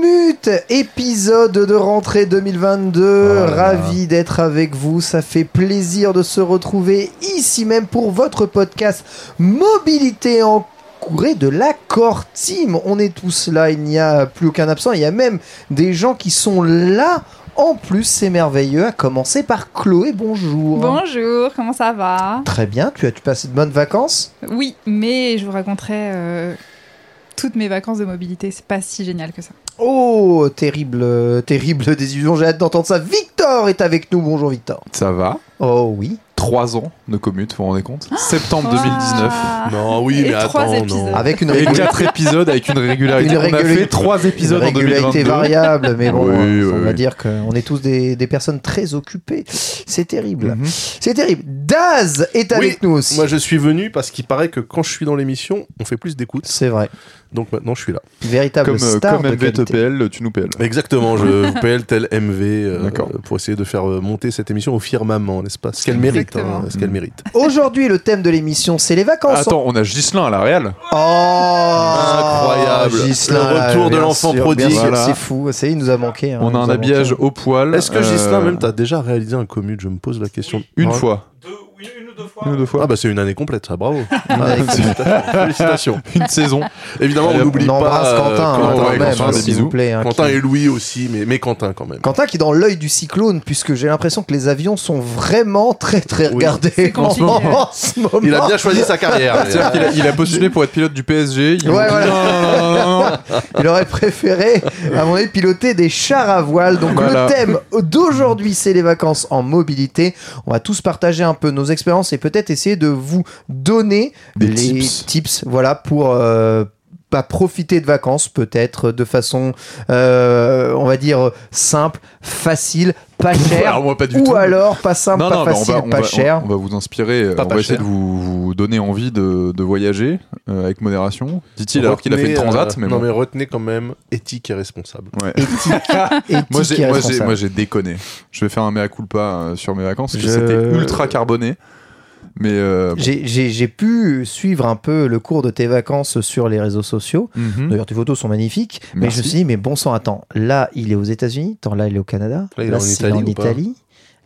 Commute, épisode de rentrée 2022. Ravi d'être avec vous. Ça fait plaisir de se retrouver ici même pour votre podcast Mobilité en courée de l'accord team. On est tous là, il n'y a plus aucun absent. Il y a même des gens qui sont là. En plus, c'est merveilleux. À commencer par Chloé. Bonjour. Bonjour, comment ça va? Très bien. Tu as-tu passé de bonnes vacances? Oui, mais je vous raconterai euh, toutes mes vacances de mobilité. C'est pas si génial que ça. Oh, terrible, euh, terrible désillusion. J'ai hâte d'entendre ça. Victor est avec nous. Bonjour, Victor. Ça va? Oh oui. 3 ans de commute, vous vous rendez compte? Septembre 2019. Ah. Non, oui, Et mais attends, épisodes. non. Avec une Et régula- 4 épisodes avec une régularité. Une On a régularité- fait 3 épisodes une en régularité 2022. variable, mais bon, Oui, euh, on oui, va oui. dire qu'on est tous des, des personnes très occupées. C'est terrible. Mhm. C'est terrible. Daz est avec Oui, nous aussi. Moi, je suis venu parce qu'il paraît que quand je suis dans l'émission, on fait plus d'écoute. C'est vrai. Donc maintenant, je suis là. Véritable Comme, euh, star comme de qualité. MVTPL, tu nous PL. Exactement, je vous PL tel MV euh, D'accord. pour essayer de faire euh, monter cette émission au firmament, n'est-ce pas? Ce qu'elle mérite. Exactement. hein, ce qu'elle mérite. Aujourd'hui, le thème de l'émission, c'est les vacances. Attends, on a Gislin à la Real. Oh Incroyable. Le retour de l'enfant prodigue. Voilà. C'est fou. Ça y est, il nous a manqué. hein, on a un manqué. habillage au poil. Est-ce que euh, Gislain, même, t'as déjà réalisé un commute Je me pose la question. Une Ouais. fois. Une ou deux fois. Ah bah c'est une année complète, ça, bravo. Ah, félicitations. Une saison. Évidemment, on n'oublie On pas embrasse euh, Quentin, hein, Quentin, ouais, même, Quentin, hein, des s'il vous bisous. plaît. hein, Quentin qui- et Louis aussi, mais, mais Quentin quand même. Quentin qui est dans l'œil du cyclone, puisque j'ai l'impression que les avions sont vraiment très très Oui. regardés en, ce moment. Il a bien choisi sa carrière. C'est-à-dire qu'il a, il a postulé pour être pilote du PSG. Ouais, voilà. non, non, non. Il aurait préféré, à mon avis, piloter des chars à voile. Donc Voilà. le thème d'aujourd'hui, c'est les vacances en mobilité. On va tous partager un peu nos expériences et peut-être essayer de vous donner Des les tips. voilà, pour euh, pas profiter de vacances, peut-être de façon, euh, on va dire, simple, facile, pas chère. Alors, moi, pas du ou tout. alors pas simple, Non, pas non, mais on facile, va, on pas va- cher. on va vous inspirer. Pas on pas va essayer cher. de vous, vous donner envie de, de voyager euh, avec modération. Dit-il alors qu'il a fait une transat, euh, mais Non, bon. mais retenez quand même éthique et responsable. Ouais. Éthique, éthique Moi et j'ai, moi, j'ai, responsable. moi j'ai déconné. Je vais faire un mea culpa sur mes vacances parce que Je- c'était ultra carboné. Mais euh, bon. J'ai- J'ai j'ai pu suivre un peu le cours de tes vacances sur les réseaux sociaux. Mhm. D'ailleurs, tes photos sont magnifiques. Mais je me suis dit, mais bon sang, attends, là, il est aux États-Unis, attends, là, il est au Canada, Là, il est en c'est Italie en ou pas Italie.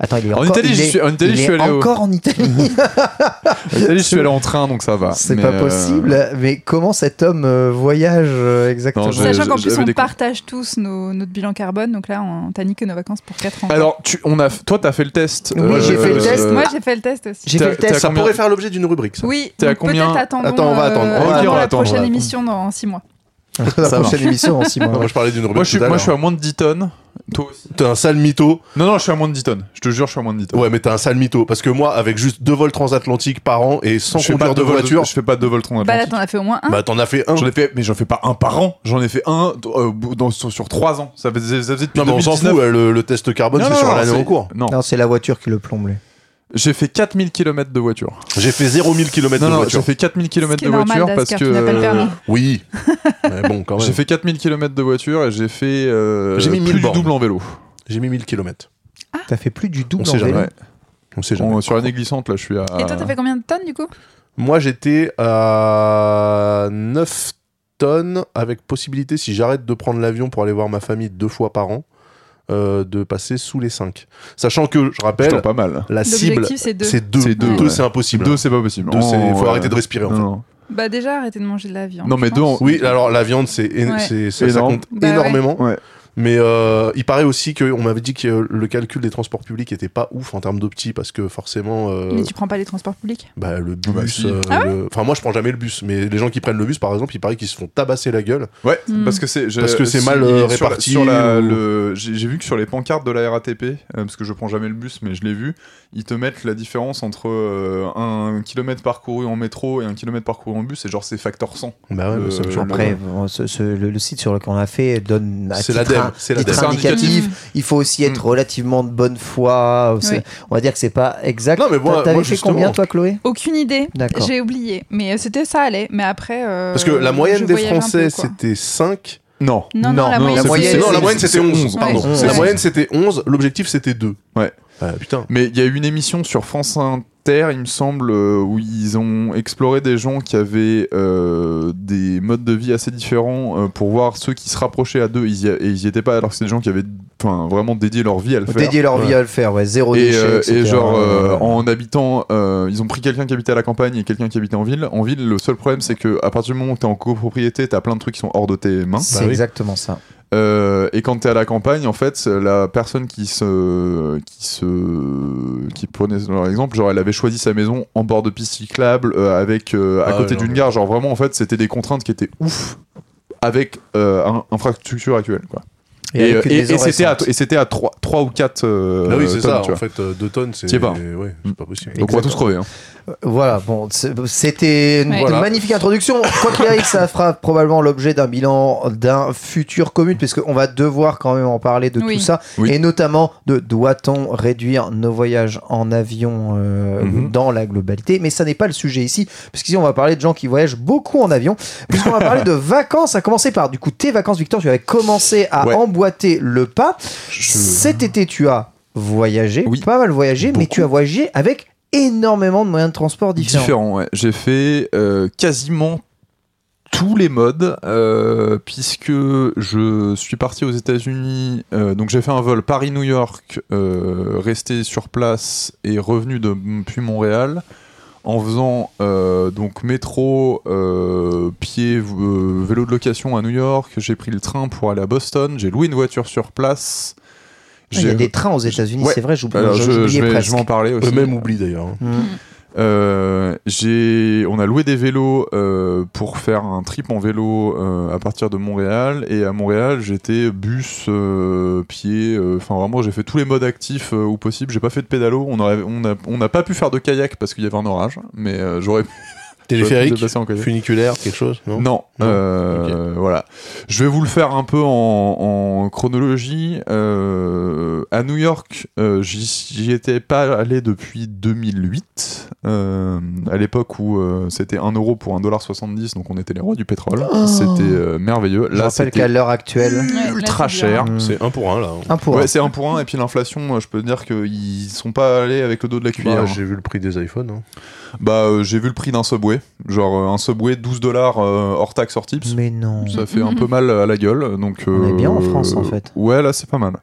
Attends, il est En encore, Italie, il est- suis- en Italie, il je suis est allé au- encore en Italie. En Italie, je suis allé en train, donc ça va. C'est pas euh, possible. Mais comment cet homme euh, voyage euh, exactement Non, je- Sachant qu'en plus, on des- partage tous nos, notre bilan carbone, donc là, on t'a niqué nos vacances pour 4 ans. Alors, tu, on a, toi, t'as fait le test. Oui, j'ai fait le test. Moi, j'ai fait le test aussi. J'ai t'as- fait le t'as test. Ça combien pourrait faire l'objet d'une rubrique, ça. Oui, T'es à donc combien peut-être attendons, Attends, on va attendre. euh, On va attendre, la prochaine émission dans 6 mois. La Ça prochaine marche. émission en six mois. Non, moi, je parlais d'une. Moi, je suis, moi, je suis à moins de 10 tonnes. Toi aussi. T'es un sale mytho. Non, non, je suis à moins de 10 tonnes. Je te jure, je suis à moins de 10 tonnes. Ouais, mais t'es un sale mytho. Parce que moi, avec juste deux vols transatlantiques par an et sans je conduire de deux vols voiture, Je fais pas de vol Bah là, t'en as fait au moins un. bah t'en as fait un. J'en ai fait, mais j'en fais pas un par an. J'en ai fait un euh, dans- sur, sur 3 ans. Ça faisait, ça faisait depuis Non, mais on s'en 2019. fout, ouais, le, le test carbone, c'est sur l'année en cours. Non, Non, c'est la voiture qui le plombe. J'ai fait 4000 km de voiture. J'ai fait 0 000 km Non, de non, voiture. j'ai fait 4000 Ce km de voiture parce que. permis. Oui. mais bon, quand J'ai même. fait 4000 km de voiture et j'ai fait euh, J'ai mis 1000 plus du double en vélo. J'ai mis 1000 km. T'as fait plus du double On en sait jamais. vélo. Ouais. On sait jamais. On- sur l'année glissante, là, je suis à. Et toi, t'as fait combien de tonnes du coup? Moi, j'étais à 9 tonnes avec possibilité, si j'arrête de prendre l'avion pour aller voir ma famille deux fois par an, euh, de passer sous les 5. Sachant que, je Putain, rappelle, pas mal. la cible, c'est deux. c'est 2. C'est 2, ouais. c'est impossible. Deux, c'est pas possible. C'est- Oh, faut ouais. arrêter de respirer, en Non, fait. non. Bah déjà, arrêtez de manger de la viande. Non, mais deux Oui, alors la viande, c'est, é- Ouais. c'est- ça, compte Bah ouais. énormément. Mais euh, il paraît aussi qu'on m'avait dit que le calcul des transports publics était pas ouf en termes d'opti parce que forcément. euh, Mais tu prends pas les transports publics? bah, le bus. Bah, si. euh, Ah le- Enfin, moi, je prends jamais le bus, mais les gens qui prennent le bus, par exemple, il paraît qu'ils se font tabasser la guelle. Ouais, Hmm. parce que c'est je- Parce que c'est si- mal, sur la- réparti Sur la, ou- le, j'ai vu que sur les pancartes de la RATP, euh, parce que je prends jamais le bus, mais je l'ai vu, ils te mettent la différence entre euh, un kilomètre parcouru en métro et un kilomètre parcouru en bus, et genre c'est facteur 100. Bah ouais, Euh, mais ça me surprend. Après, bon, ce- ce- le, le site sur lequel on a fait donne à C'est l'ADEME, un- c'est titre indicatif. Il faut aussi être Mm. relativement de bonne foi. On va dire que c'est pas exact. Non, mais moi- T'a- T'avais moi, fait justement- combien toi, Chloé? Aucune idée. D'accord. J'ai oublié. Mais euh, c'était ça allait. Mais après. euh, Parce que la moyenne des Français, c'était 5. Non. Non, non, Non, la non, moyenne. la moyenne, c'est- non, la c'est- moyenne, c'est c'était 11. 11, Pardon. ouais. La moyenne, c'était 11. L'objectif, c'était 2. Ouais. Ah, putain. Mais il y a eu une émission sur France Inter, il me semble, euh, où ils ont exploré des gens qui avaient euh, des modes de vie assez différents euh, pour voir ceux qui se rapprochaient à deux. Ils y, a- et ils y étaient pas, alors que c'est des gens qui avaient enfin, vraiment dédié leur vie à le faire. Dédier leur vie à le faire, ouais. Zéro Et, déchet, euh, etc. et genre euh, en habitant, euh, ils ont pris quelqu'un qui habitait à la campagne et quelqu'un qui habitait en ville. En ville, le seul problème c'est que à partir du moment où t'es en copropriété, t'as plein de trucs qui sont hors de tes mains. C'est Bah oui. exactement ça. Euh, et quand t'es à la campagne, en fait, la personne qui se, qui se, qui prenait leur exemple, genre elle avait choisi sa maison en bord de piste cyclable, euh, avec euh, à Ah côté d'une gare. Genre vraiment, en fait, c'était des contraintes qui étaient ouf avec euh, un- infrastructure actuelle, quoi. Et, Et, une et- et c'était à, et c'était à 3, ou 4 euh, Ah oui, c'est tonnes, ça. tu vois. En fait, 2 tonnes, c'est T'y es pas. ouais, c'est pas possible. Donc on va tous crever. Hein. Voilà, bon, c'était une. Voilà. magnifique introduction. Quoi qu'il arrive, ça fera probablement l'objet d'un bilan d'un futur commune, puisqu'on va devoir quand même en parler de Oui. tout ça, Oui. et notamment de doit-on réduire nos voyages en avion euh, Mhm. dans la globalité. Mais ça n'est pas le sujet ici, puisqu'ici on va parler de gens qui voyagent beaucoup en avion, puisqu'on va parler de vacances, à commencer par du coup tes vacances, Victor, tu avais commencé à Ouais. emboîter le pas. Je- Cet été, tu as voyagé, Oui. pas mal voyagé, mais tu as voyagé avec énormément de moyens de transport différents. Différent, ouais. J'ai fait euh, quasiment tous les modes, euh, puisque je suis parti aux États-Unis. euh, donc j'ai fait un vol Paris-New York, resté sur place et revenu depuis Montréal. En faisant donc métro, pied, vélo de location à New York, j'ai pris le train pour aller à Boston, j'ai loué une voiture sur place. Ah, Il y a des trains aux États-Unis, Ouais. c'est vrai, j'oublie- Alors, je, je vais, je presque. vais en parler aussi. Eux-mêmes oublient d'ailleurs. hein. Mm. Euh, j'ai, on a loué des vélos euh, pour faire un trip en vélo euh, à partir de Montréal. Et à Montréal, j'étais bus, euh, pied. euh, Enfin, vraiment, j'ai fait tous les modes actifs euh, où possible. J'ai pas fait de pédalo. On aurait, on a, on n'a pas pu faire de kayak parce qu'il y avait un orage. Mais euh, j'aurais pu Téléphérique, funiculaire, quelque chose Non. Non, euh, voilà. Je vais vous le faire un peu en, en chronologie. Euh, à New York, euh, j'y étais pas allé depuis 2008, euh, à l'époque où euh, c'était 1 euro pour 1,70$, donc on était les rois du pétrole. Oh. C'était euh, merveilleux. Je Là, rappelle qu'à l'heure actuelle, Ouais, là, ultra cher. Mm. C'est un pour un là. hein. un pour Ouais, un. c'est un pour un, et puis l'inflation, je peux dire qu'ils sont pas allés avec le dos de la cuillère. Bah, J'ai vu le prix des iPhones. hein. Bah, euh, j'ai vu le prix d'un Subway, genre euh, un Subway 12 dollars hors taxe hors tips. Mais non. Ça fait un peu mal à la gueule. Donc, On est bien en euh, France, en fait. Ouais, là, c'est pas mal.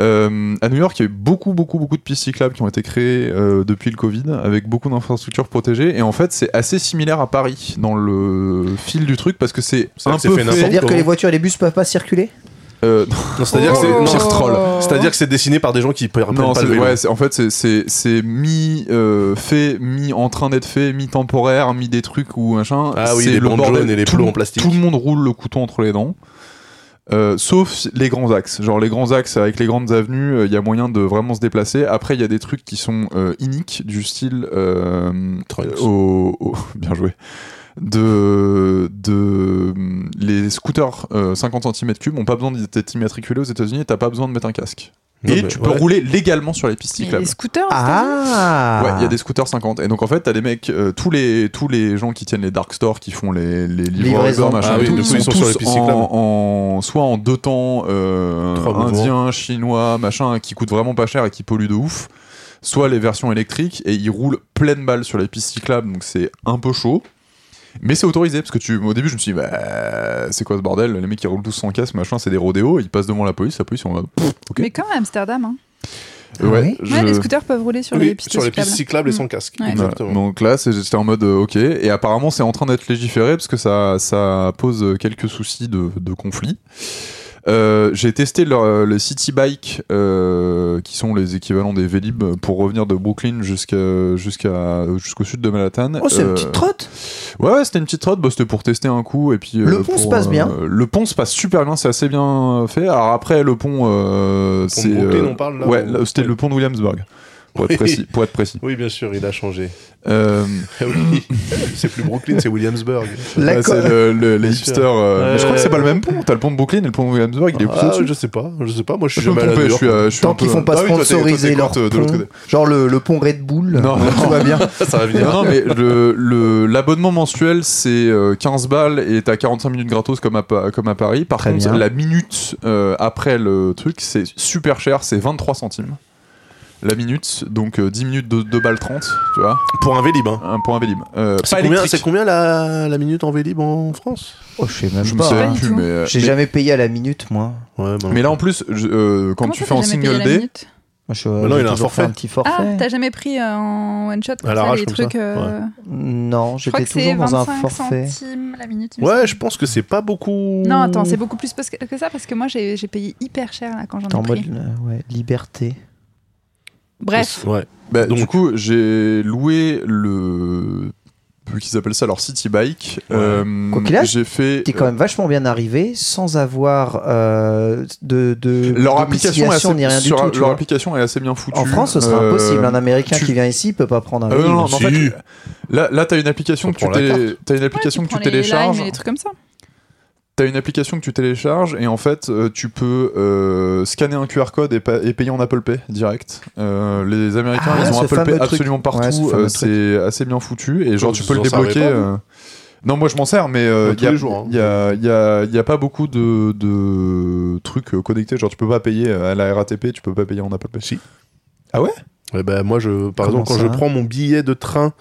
Euh, à New York, il y a eu beaucoup, beaucoup, beaucoup de pistes cyclables qui ont été créées euh, depuis le Covid, avec beaucoup d'infrastructures protégées. Et en fait, c'est assez similaire à Paris dans le fil du truc, parce que c'est un peu C'est-à-dire que les voitures et les bus peuvent pas circuler? Euh, Non, c'est-à-dire que c'est Oh. non, Pire troll. C'est-à-dire que c'est dessiné par des gens qui prennent non, pas c'est- le vélo. ouais, c'est- en fait, c'est- c'est c'est mi euh, fait, mi en train d'être fait, mi temporaire, mi des trucs ou machin. Ah oui, C'est les le bandes bordel. jaunes et les Tout plots le- en plastique. Tout le monde roule le couteau entre les dents. Euh, sauf les grands axes. Genre les grands axes avec les grandes avenues, euh, il y a moyen de vraiment se déplacer. Après, il y a des trucs qui sont euh, iniques, du style. euh, au, au- bien joué. De, de les scooters euh, 50 cm3 ont pas besoin d'être immatriculés aux États-Unis et t'as pas besoin de mettre un casque. Non, et tu peux ouais. rouler légalement sur les pistes Il y a cyclables. des scooters Ah Ouais, il y a des scooters 50. Et donc en fait, t'as des mecs, euh, tous les tous les gens qui tiennent les dark stores, qui font les les livreurs Livraison. Uber, machin, Ah oui, tout, ils sont sont sur tous les pistes cyclables. en, en- soit en deux temps, euh, indien, chinois, machin, qui coûtent vraiment pas cher et qui polluent de ouf. Soit les versions électriques et ils roulent pleine balle sur les pistes cyclables, donc c'est un peu chaud. Mais c'est autorisé parce que tu, au début, je me suis dit, bah, c'est quoi ce bordel? Les mecs qui roulent tous sans casque, machin, c'est des rodéos. Ils passent devant la police, la police, pff, ok. Mais comme à Amsterdam. Hein. Ah oui je- Ouais, les scooters peuvent rouler sur Oui, les pistes sur les cyclables. pistes cyclables et Mm. sans casque. Ouais. Exactement. Voilà. Donc là, j'étais en mode euh, ok. Et apparemment, c'est en train d'être légiféré parce que ça, ça pose quelques soucis de, de conflit. Euh, j'ai testé leur- les City Bike, euh, qui sont les équivalents des Vélib, pour revenir de Brooklyn jusqu'à jusqu'à jusqu'au sud de Manhattan. Oh, c'est une Euh, petite trotte Ouais, ouais, c'était une petite trotte. Bah, c'était pour tester un coup et puis. Le euh, pont se passe bien euh, Le pont se passe super bien, c'est assez bien fait. Alors après, le pont, euh, de c'est. Brooklyn, euh, on parle, là, Ouais, ou- c'était ouais. le pont de Williamsburg. Pour être précis. Pour être précis. Oui, bien sûr, il a changé. Euh, oui, c'est plus Brooklyn, c'est Williamsburg. Co- c'est le- le- les hipsters. euh, mais je crois que c'est pas le même pont. T'as le pont de Brooklyn et le pont de Williamsburg, il est Ah, je sais pas, je sais pas. Moi, je suis jamais allé euh, je suis Tant qu'ils font pas Ah sponsoriser leur côte, de l'autre pont, côté. genre le, le pont Red Bull, Non, non. tout va bien. Ça va venir. Non, mais le- le- l'abonnement mensuel, c'est euh, 15 balles et t'as 45 minutes gratos comme à, comme à Paris. Par Très contre, bien. la minute euh, après le truc, c'est super cher, c'est 23 centimes. La minute, donc euh, 10 minutes de 2 balles 30, tu vois, Pour un Vélib. Hein. un pour un Vélib. Euh, C'est pas combien, c'est combien la, la minute en Vélib en France? Oh, je sais même Je me pas. souviens hein. plus, mais, euh, J'ai mais- jamais payé à la minute, moi. Ouais, bah, mais là en plus, je- euh, quand Comment tu fais en single day, je, non, il a un forfait. un petit forfait. Ah, t'as jamais pris euh, en one shot comme À ça, les comme trucs. ça euh, Non, Je crois j'étais que c'est toujours dans un 25 forfait. centimes la minute. Ouais, je pense que c'est pas beaucoup. Non, attends, c'est beaucoup plus que ça parce que moi j'ai payé hyper cher là quand j'en en ai mode pris. euh, ouais, liberté. Bref, Ouais. bah, Donc- du coup, j'ai loué le. Vu qu'ils appellent ça leur City Bike. Ouais. euh, Quoi qu'il arrive, j'ai fait. T'es quand même vachement bien arrivé sans avoir euh, de, de Leur application, est assez, ni rien du sur- tout. tu leur application est assez bien foutue. En France, ce serait Euh, impossible. Un Américain tu- qui vient ici peut pas prendre un Euh, non, non, en Si. fait, là, là t'as une application que tu, t'as une application Ouais, que tu télécharges. limes et les trucs comme ça. T'as une application que tu télécharges et en fait, euh, tu peux euh, scanner un QR code et, pa- et payer en Apple Pay direct. Euh, les Américains, Ah, ils ont Apple Pay truc. absolument Ouais, partout. euh, c'est assez bien foutu et genre tu peux le débloquer. euh, Non, moi je m'en sers, mais euh, il hein. y a, il y a- il y a pas beaucoup de, de trucs connectés. Genre, tu peux pas payer à la RATP, tu peux pas payer en Apple Pay. Si. Ah ouais? Ouais, bah, moi, je, par Comment exemple, quand je prends mon billet de train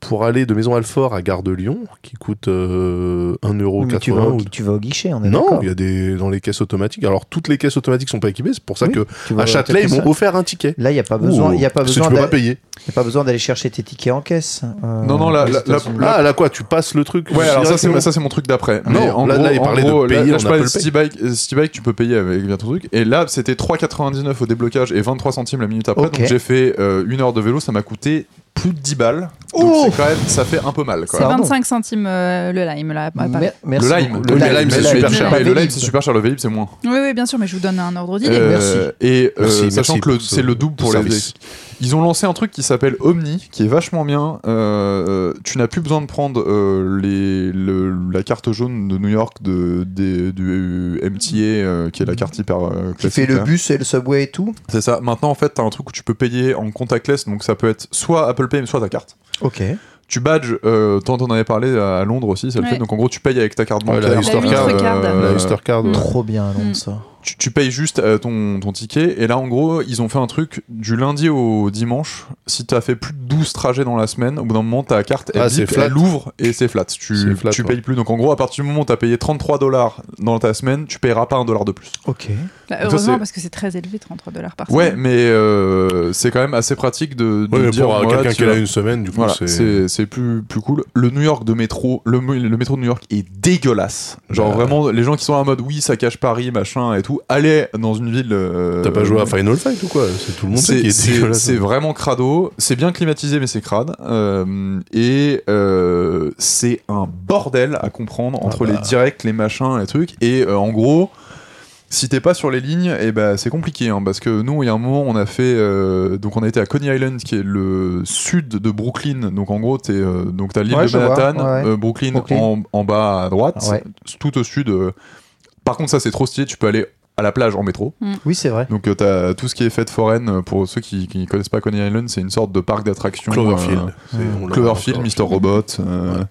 pour aller de Maison Alfort à Gare de Lyon, qui coûte euh, 1,80€ Mais tu, vas au, ou tu vas au guichet, on est Non, il y a des dans les caisses automatiques. Alors toutes les caisses automatiques sont pas équipées, c'est pour ça Oui, que à Châtelet ils m'ont offert un ticket. Là, il n'y a pas besoin, il y a pas Parce que besoin tu peux pas d'aller- payer. y a pas besoin d'aller chercher tes tickets en caisse. euh, Non, non, là- là- là- là- Ah là quoi, tu passes le truc. Ouais, alors ça c'est, directement ça c'est mon truc d'après. Non, Mais en là- gros, là, il parlait de gros, payer là, je parlais de euh, City Bike, tu peux payer avec bien ton truc. Et là, c'était 3,99 au déblocage et 23 centimes la minute après. Donc j'ai fait euh, une heure de vélo, ça m'a coûté plus de 10 balles. Donc Oh quand même, ça fait un peu mal. C'est Quoi. Pardon. 25 centimes euh, le lime là. à Paris. Mer- merci le lime, le lime, lime, c'est super cher. mais Le lime, c'est super cher. Le Vélib, c'est moins. Oui, oui, bien sûr, mais je vous donne un ordre d'idée. Euh, merci. Et euh, Merci, sachant merci que le- pour ce- c'est le double pour les. Ils ont lancé un truc qui s'appelle Omni, qui est vachement bien. Euh, tu n'as plus besoin de prendre euh, les, le- la carte jaune de New York de, du MTA, euh, qui est la carte hyper euh, Qui fait classique, le là. bus et le subway et tout. C'est ça. Maintenant, en fait, t'as un truc où tu peux payer en contactless, donc ça peut être soit Apple Pay, soit ta carte. Ok. Tu badges, euh, tant on en avait parlé à Londres aussi, ça le Ouais. fait. Donc en gros, tu payes avec ta carte Ouais, bancaire. la Oyster La Card, Oyster Card. La Oyster Card. ouais. Trop bien, Londres, Mm. ça. Tu, tu payes juste euh, ton, ton ticket et là en gros ils ont fait un truc du lundi au dimanche si t'as fait plus de 12 trajets dans la semaine au bout d'un moment ta carte elle, Ah, bip, flat. elle ouvre et c'est flat tu, flat, tu ouais. payes plus donc en gros à partir du moment où t'as payé 33 dollars dans ta semaine tu payeras pas un dollar de plus Ok. Bah, ça, heureusement, c'est- parce que c'est très élevé, 33 dollars par ouais semaine. mais euh, c'est quand même assez pratique de, de Ouais, mais dire pour voilà, quelqu'un tu qui a une semaine, du coup, voilà, c'est. plus, plus cool. Le New York de métro, le métro de New York est dégueulasse. Genre Bah. vraiment, les gens qui sont en mode oui, ça cache Paris, machin et tout, allez dans une ville. euh, T'as pas joué à Final Fight ou quoi C'est tout le monde c'est qui est c'est- vraiment crado. C'est bien climatisé, mais c'est crade. Euh, et euh, c'est un bordel à comprendre entre Ah bah. les directs, les machins, les trucs. Et euh, en gros, si t'es pas sur les lignes, et ben c'est compliqué. hein, parce que nous, il y a un moment, on a fait. euh, donc, on a été à Coney Island, qui est le sud de Brooklyn. Donc, en gros, t'es, euh, donc t'as l'île Ouais, de vois, Manhattan, ouais. euh, Brooklyn, Brooklyn. En, en bas à droite, Ouais. tout au sud. euh. Par contre, ça, c'est trop stylé. Tu peux aller à la plage en métro. Oui, c'est vrai. Donc euh, t'as tout ce qui est fête foraine, euh, pour ceux qui, qui connaissent pas Coney Island, c'est une sorte de parc d'attractions. Cloverfield. euh, Cloverfield. Mr. Robot. euh,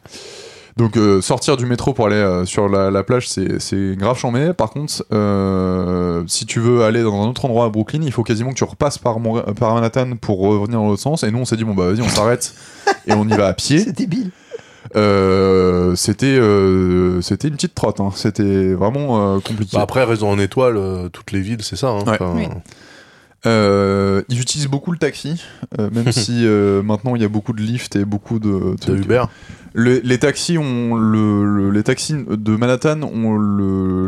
Donc euh, sortir du métro pour aller euh, sur la, la plage, c'est c'est grave chambé. Par contre, euh, si tu veux aller dans un autre endroit à Brooklyn, il faut quasiment que tu repasses par, Mon- par Manhattan pour revenir dans l'autre sens. Et nous, on s'est dit, bon bah vas-y, on s'arrête et on y va à pied. C'est débile. Euh, c'était euh, c'était une petite trotte. hein. C'était vraiment euh, compliqué. Bah après, Raison en étoile, euh, toutes les villes, c'est ça. hein. Ouais. Enfin, Oui. Euh, ils utilisent beaucoup le taxi, euh, même si euh, maintenant il y a beaucoup de lifts et beaucoup de. De Uber. Le- les taxis ont le, le- les taxis de Manhattan ont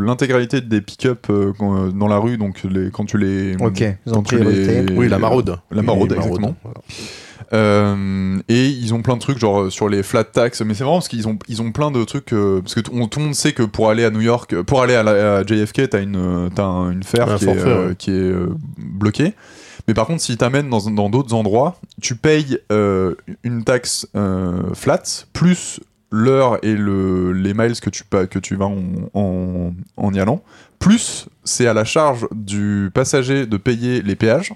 l'intégralité des pick-up euh, dans la rue, donc les, quand tu les. Ok, ils ont quand tu les- Oui, la maraude. La maraude, Oui, exactement. voilà. Euh, et ils ont plein de trucs genre euh, sur les flat tax mais c'est vraiment parce qu'ils ont ils ont plein de trucs euh, parce que on- tout le monde sait que pour aller à New York pour aller à, la- à JFK t'as une un- une Un qui, est, ouais. qui est bloquée mais par contre s'ils t'amènent dans dans d'autres endroits tu payes une taxe flat plus l'heure et le, les miles que tu, que tu vas en, en, en y allant plus c'est à la charge du passager de payer les péages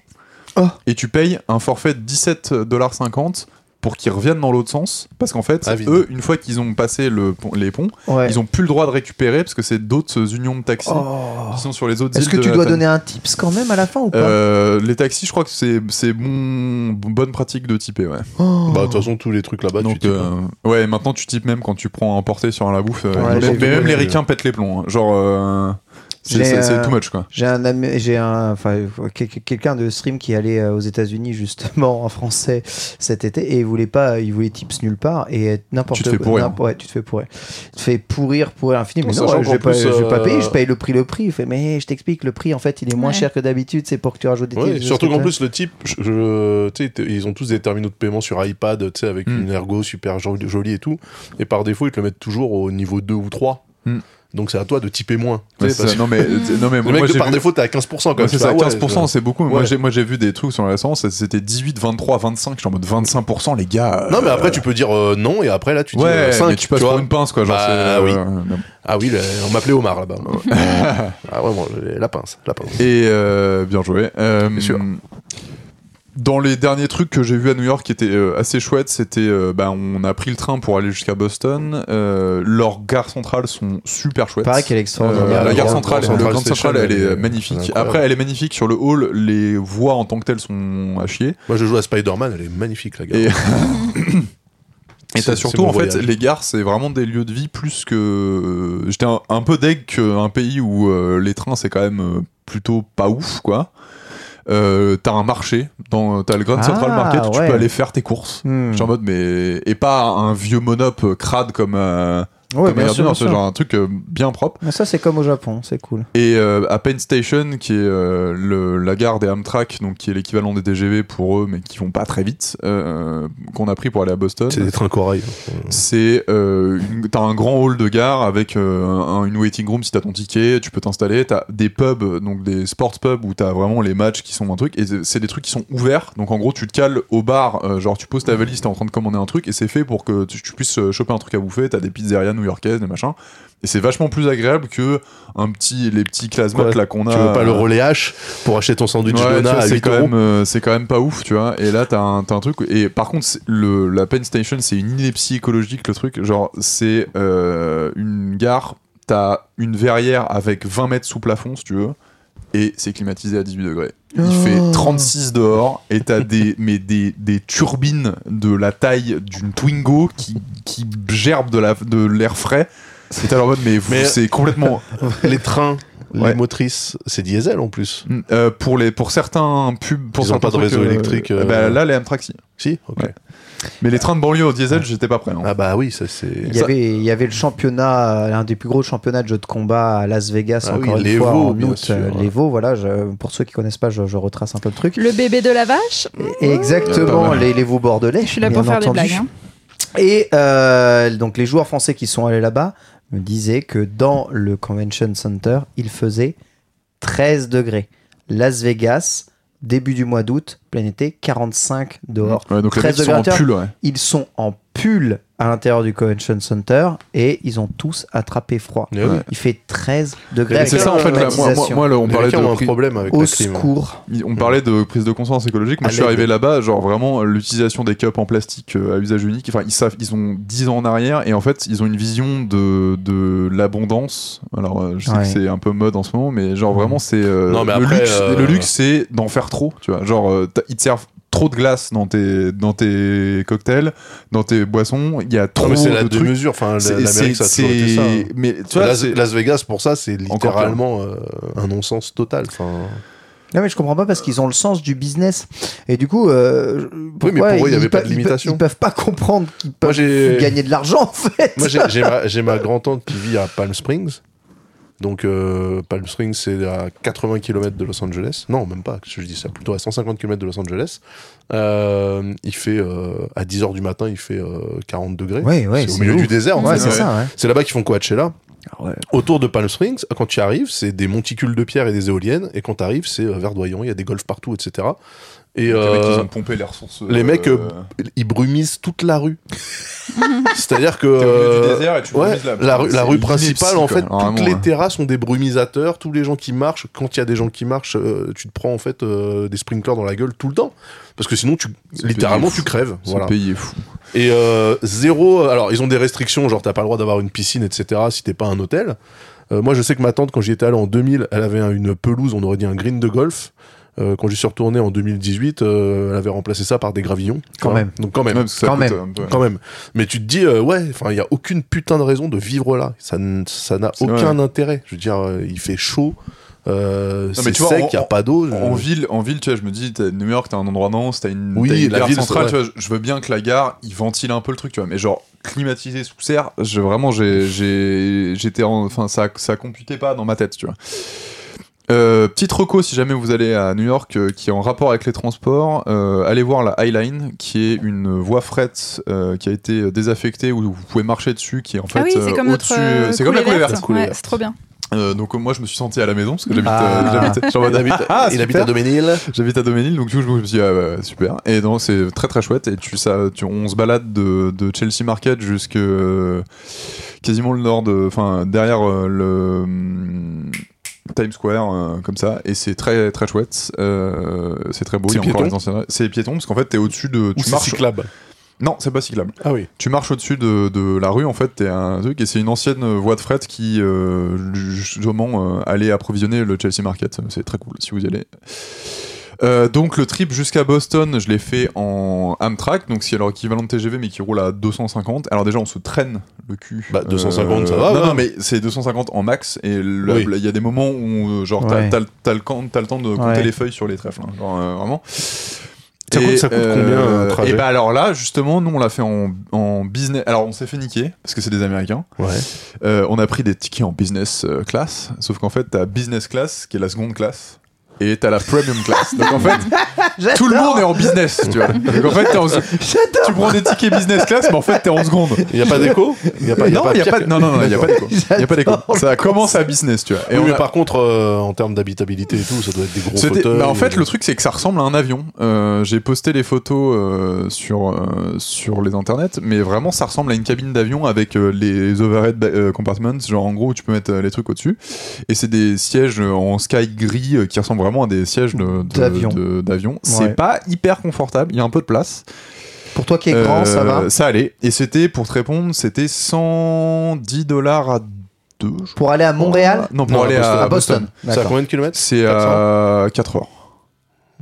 Oh. et tu payes un forfait de 17,50$ pour qu'ils reviennent dans l'autre sens parce qu'en fait Ah, eux une fois qu'ils ont passé le pont- les ponts Ouais. ils ont plus le droit de récupérer parce que c'est d'autres unions de taxis Oh. qui sont sur les autres Est-ce que tu dois donner un tips quand même à la fin ou pas Euh, les taxis je crois que c'est c'est bon bonne pratique de typer ouais Oh. Bah, de toute façon, tous les trucs là-bas, tu types, euh, hein. ouais maintenant tu types même quand tu prends un porté sur la bouffe euh, Ouais, mais vu, même les ricains pètent les plombs hein. genre euh, c'est euh, too much quoi J'ai un j'ai un, enfin, quel- quelqu'un de stream qui allait euh, aux États-Unis justement en français cet été et il voulait pas, il voulait tips nulle part et n'importe Tu te fais pourrir. Ouais, tu te fais pourrir. Tu te fais pourrir, pourrir l'infini. Mais En non, je vais pas, je vais pas euh, payer, je paye le prix, le prix. Il fait, mais je t'explique, le prix en fait, il est moins Ouais. cher que d'habitude, c'est pour que tu rajoutes des Ouais, tips. surtout qu'en que plus, le type, ils ont tous des terminaux de paiement sur iPad, tu sais, avec Mm. une ergo super jolie, jolie et tout. Et par défaut, ils te le mettent toujours au niveau 2 ou 3. Mm. Donc c'est à toi de typer moins. Ouais, parce ça. non mais euh, non mais que le moi mec, par vu- défaut, t'es à 15%. Quand Ouais, c'est tu ça, fais, ah ouais, 15% c'est beaucoup. Moi Ouais. j'ai moi j'ai vu des trucs sur la récence, c'était 18, 23, 25. Je suis en mode 25%, les gars. Non, mais euh, après, tu peux dire euh, non, et après, là, tu dis ouais, euh, 5. mais tu passes pour une pince quoi. Genre, Bah, c'est, euh, oui. euh, Ah oui, le- on m'appelait Omar là-bas. ah ouais, bon, la pince, la pince. Et euh, bien joué. Euh, Bien sûr. Dans les derniers trucs que j'ai vus à New York qui étaient euh, assez chouettes, c'était euh, bah, on a pris le train pour aller jusqu'à Boston. Euh, leurs gares centrales sont super chouettes. Pareil qu'elle est Euh, extraordinaire. la gare centrale, le Grand Central, elle est magnifique. Après, elle est magnifique sur le hall. Les voies en tant que telles sont à chier. Moi, je joue à Spider-Man, elle est magnifique, la gare. Et t'as c'est surtout en fait les gares c'est vraiment des lieux de vie plus que j'étais un, un peu deg qu'un pays où euh, les trains c'est quand même euh, plutôt pas ouf quoi. Euh, t'as un marché dans t'as le Grand Ah, Central Market où tu peux aller faire tes courses. Hmm. Je suis en mode mais et pas un vieux monop euh, crade comme euh, Ouais, comme bien sûr, bien c'est sûr. genre un truc euh, bien propre. Mais ça, c'est comme au Japon, c'est cool. Et euh, à Penn Station, qui est euh, le, la gare des Amtrak, donc qui est l'équivalent des TGV pour eux, mais qui vont pas très vite, euh, qu'on a pris pour aller à Boston. C'est des trains corail. C'est euh, t'as un grand hall de gare avec euh, un- une waiting room si t'as ton ticket, tu peux t'installer. T'as des pubs, donc des sports pubs où t'as vraiment les matchs qui sont un truc et c'est- des trucs qui sont ouverts. Donc en gros, tu te cales au bar, euh, genre tu poses ta valise, t'es en train de commander un truc et c'est fait pour que tu, tu puisses euh, choper un truc à bouffer. T'as des pizzerias new-yorkaises, des machins. Et c'est vachement plus agréable que un petit, les petits clasmotes Ouais, là qu'on a. Tu veux pas le relais H pour acheter ton sandwich Ouais, Dona vois, à c'est 8 quand euros même euh, c'est quand même pas ouf tu vois et là t'as un, t'as un truc et par contre le la Penn Station c'est une ineptie écologique le truc genre c'est euh, une gare t'as une verrière avec 20 mètres sous plafond si tu veux et c'est climatisé à 18 degrés. Il Oh. fait 36 dehors et t'as des mais des, des turbines de la taille d'une Twingo qui qui gerbent de la de l'air frais. T'as leur mode mais, vous- Mais- c'est complètement Les trains, Ouais. les motrices, c'est diesel en plus. Euh, pour les pour certains pubs pour Ils ont certains pas de réseau euh, électrique, euh, euh, bah, là les Amtrak si Si Ok. Ouais. mais les trains de banlieue au diesel j'étais pas prêt hein. Ah bah oui, ça c'est. Il y, Ça- avait, il y avait le championnat, l'un des plus gros championnats de jeux de combat à Las Vegas, Ah oui, encore une fois, en août. sûr. euh, L'Evo, voilà, je- pour ceux qui connaissent pas, je, je retrace un peu le truc. Le bébé de la vache Et exactement, les, les veaux bordelais. Je suis là pour faire des entendu. blagues. hein. Et euh, donc les joueurs français qui sont allés là-bas me disaient que dans le Convention Center, il faisait 13 degrés. Las Vegas, début du mois d'août, plein été, 45 dehors. Ouais, donc les 13 mecs ils sont en degrés pull ouais. Ils sont en pull à l'intérieur du Convention Center et ils ont tous attrapé froid. Eh oui. Il fait 13 degrés. C'est ça en fait là, moi, moi, climatisation. moi, là, on Les parlait de problème avec Au la clim. secours. on parlait de prise de conscience écologique moi À je suis arrivé là-bas genre vraiment l'utilisation des cups en plastique euh, à usage unique enfin ils savent ils ont 10 ans en arrière et en fait ils ont une vision de, de l'abondance alors euh, je sais Ouais. que c'est un peu mode en ce moment mais genre vraiment c'est euh, le luxe euh, le luxe c'est d'en faire trop tu vois genre ils te servent trop de glace dans tes dans tes cocktails dans tes boissons il y a trop Non, mais c'est la de trucs démesure. Enfin, l'Amérique, ça a c'est- toujours été ça. mais tu vois Las, Vegas, pour ça, c'est Encore littéralement euh, un non-sens total. Enfin, Non mais je comprends pas parce qu'ils ont le sens du business et du coup euh, pourquoi mais pour eux, il y ils avait pas pe- de ils pe- limitation. Ils, peuvent pas comprendre qu'ils peuvent j'ai- gagner de l'argent en fait. Moi, j'ai j'ai ma, j'ai ma grand-tante qui vit à Palm Springs. Donc, euh, Palm Springs, c'est à 80 km de Los Angeles. Non, même pas, je dis ça, plutôt à 150 km de Los Angeles. Euh, il fait, euh, à 10h du matin, il fait euh, 40 degrés. Ouais, ouais, c'est au milieu ouf. du désert, en ouais, fait. c'est ça. C'est là-bas qu'ils font Coachella. Ah ouais. Autour de Palm Springs, quand tu arrives, c'est des monticules de pierre et des éoliennes. Et quand tu arrives, c'est verdoyant, il y a des golfs partout, etc. Et Les mecs, euh, ils ont pompé les ressources. les mecs, euh, euh, ils brumisent toute la rue. C'est-à-dire que T'es au milieu du euh, désert et tu ouais, brumises la- la, rue, la rue principale, en fait, toutes les ouais. terrasses ont des brumisateurs, tous les gens qui marchent. Quand il y a des gens qui marchent, euh, tu te prends en fait euh, des sprinklers dans la gueule tout le temps, parce que sinon, tu, littéralement, tu crèves. Ce Voilà. pays est fou. Et euh, zéro. Alors, ils ont des restrictions, genre t'as pas le droit d'avoir une piscine, etc. Si t'es pas un hôtel. Euh, moi, je sais que ma tante, quand j'y étais allé en 2000, elle avait un- une pelouse, on aurait dit un green de golf. Euh, quand j'y suis retourné en 2018, euh, elle avait remplacé ça par des gravillons. Quand vois. même. Donc quand même. Même, Quand même. un peu. Quand même. Mais tu te dis, euh, ouais, enfin, il y a aucune putain de raison de vivre là. Ça n'a aucun intérêt. Je veux dire, euh, il fait chaud, euh, c'est sec, il y a pas d'eau. je- En ville, en ville, tu vois, je me dis, New York, t'as un endroit dense, t'as une, Oui, t'as une la gare ville, centrale, c'est tu vois, je- veux bien que la gare, il ventile un peu le truc, tu vois, mais genre climatisé sous serre, je, vraiment, j'étais, en- enfin, ça, ça computait pas dans ma tête, tu vois. Euh, petite reco si jamais vous allez à New York euh, qui est en rapport avec les transports, euh, allez voir la High Line qui est une voie fret euh, qui a été désaffectée où vous pouvez marcher dessus qui est en fait ah oui, c'est comme au-dessus- euh, c'est comme la coulée verte. Ouais, c'est trop bien. Euh, donc euh, moi je me suis senti à la maison parce que j'habite Ah. euh, j'habite- habite, ah, il habite à Doménil. J'habite à Doménil, donc du coup, je me suis dit, ah, bah, super. Et donc, c'est très très chouette. Et tu, ça, tu, on se balade de, de Chelsea Market jusque euh, quasiment le nord, de- enfin, derrière le hum, Times Square, euh, comme ça. Et c'est très très chouette. Euh, c'est très beau. C'est piéton anciens- C'est piéton, parce qu'en fait, t'es au-dessus de. Tu marches. cyclable. Non, c'est pas cyclable. Ah oui. Tu marches au-dessus de, de la rue, en fait, t'es un truc, et c'est une ancienne voie de fret qui, euh, justement, allait approvisionner le Chelsea Market. C'est très cool si vous y allez. Euh, donc le trip jusqu'à Boston, je l'ai fait en Amtrak, donc c'est leur équivalent de TGV mais qui roule à 250. Alors déjà on se traîne le cul. Bah, 250, ça va, Non, ouais. non mais c'est 250 en max et Oui. il y a des moments où euh, genre t'as Ouais. t'as le- temps de compter Ouais. les feuilles sur les trèfles, hein, genre euh, vraiment. Ça coûte- ça coûte combien, un trajet Et bah alors là justement nous on l'a fait en, en business. Alors on s'est fait niquer parce que c'est des Américains. Ouais. Euh, on a pris des tickets en business euh, class, sauf qu'en fait t'as business class qui est la seconde classe. Et t'as la premium class. Donc en fait, tout le monde est en business, tu vois. Donc en fait, t'es en- tu prends des tickets business class, mais en fait, t'es en seconde. Il n'y a pas d'écho? Non, il y a pire pas, non, non, non, il y a pas d'écho. Il a pas d'écho. Ça commence à business, tu vois. Oui, on mais a- par contre, euh, en termes d'habitabilité et tout, ça doit être des gros fauteuils. bah, en fait, le truc, c'est que ça ressemble à un avion. Euh, J'ai posté les photos euh, sur, euh, sur les internets, mais vraiment, ça ressemble à une cabine d'avion avec euh, les overhead euh, compartments, genre en gros, où tu peux mettre euh, les trucs au-dessus. Et c'est des sièges euh, en sky gris euh, qui ressemblent vraiment à des sièges de- de- D'avion. de- d'avion. Ouais. C'est pas hyper confortable, il y a un peu de place. Pour toi qui es grand, ça Euh, va. Ça allait. Et c'était, pour te répondre, c'était 110 dollars à deux. Pour aller à Montréal Non, pour Non, à aller Boston. à, Boston. C'est à combien de kilomètres? C'est à 4 heures.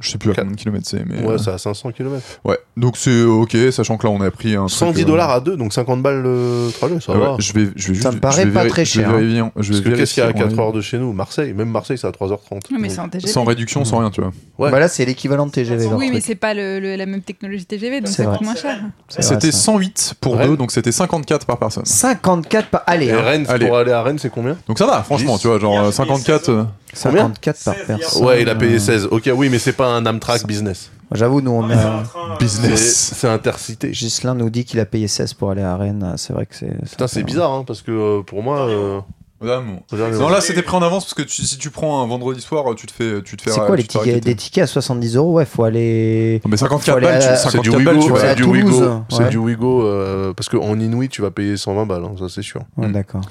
Je sais plus à combien de kilomètres c'est, mais. Ouais, euh, c'est à 500 km. ouais. Donc c'est ok, sachant que là on a pris un. truc, 110 euh, dollars à deux, donc 50 balles le trajet, ça ouais, va. je vais, je vais juste. Ça me paraît je vais pas très je vais cher, hein. vérifier- je vais Parce que qu'est-ce qu'il y a à vérifier 4 en heures de chez nous? Marseille, même Marseille, c'est à 3h30. Oui, mais Donc, c'est un TGV. Sans réduction, sans rien, tu vois. Ouais. Bah là, c'est l'équivalent de TGV. Oui, mais c'est pas le- le- la même technologie TGV, donc C'est ça vrai. coûte moins cher. C'était ça. 108 pour Rennes deux, donc c'était 54 par personne. 54 par. Allez, hein. Rennes, Allez. pour aller à Rennes, c'est combien? Donc ça va, franchement, tu vois, genre Hier, euh, j'ai payé 54. 16 euh, 54 par 16 personne. Ouais, il a payé 16. Ok, oui, mais c'est pas un Amtrak business. J'avoue, nous, on c'est a. un train, euh, business. c'est intercité. Gislain nous dit qu'il a payé 16 pour aller à Rennes. C'est vrai que c'est. Putain, c'est bizarre, hein, parce que euh, pour moi. euh, Non, là c'était pris en avance parce que tu- si tu prends un vendredi soir, tu te fais. Tu te fais C'est quoi les tu te fais tickets? Des tickets à 70 euros? Ouais, faut aller. Non, mais Faut 54 aller balles, tu, c'est 54 du balles, Wigo, tu vas à c'est du Toulouse, Wigo, ouais. c'est du Wigo, euh, parce qu'en Inuit tu vas payer 120 balles, hein, ça c'est sûr. Ouais, d'accord.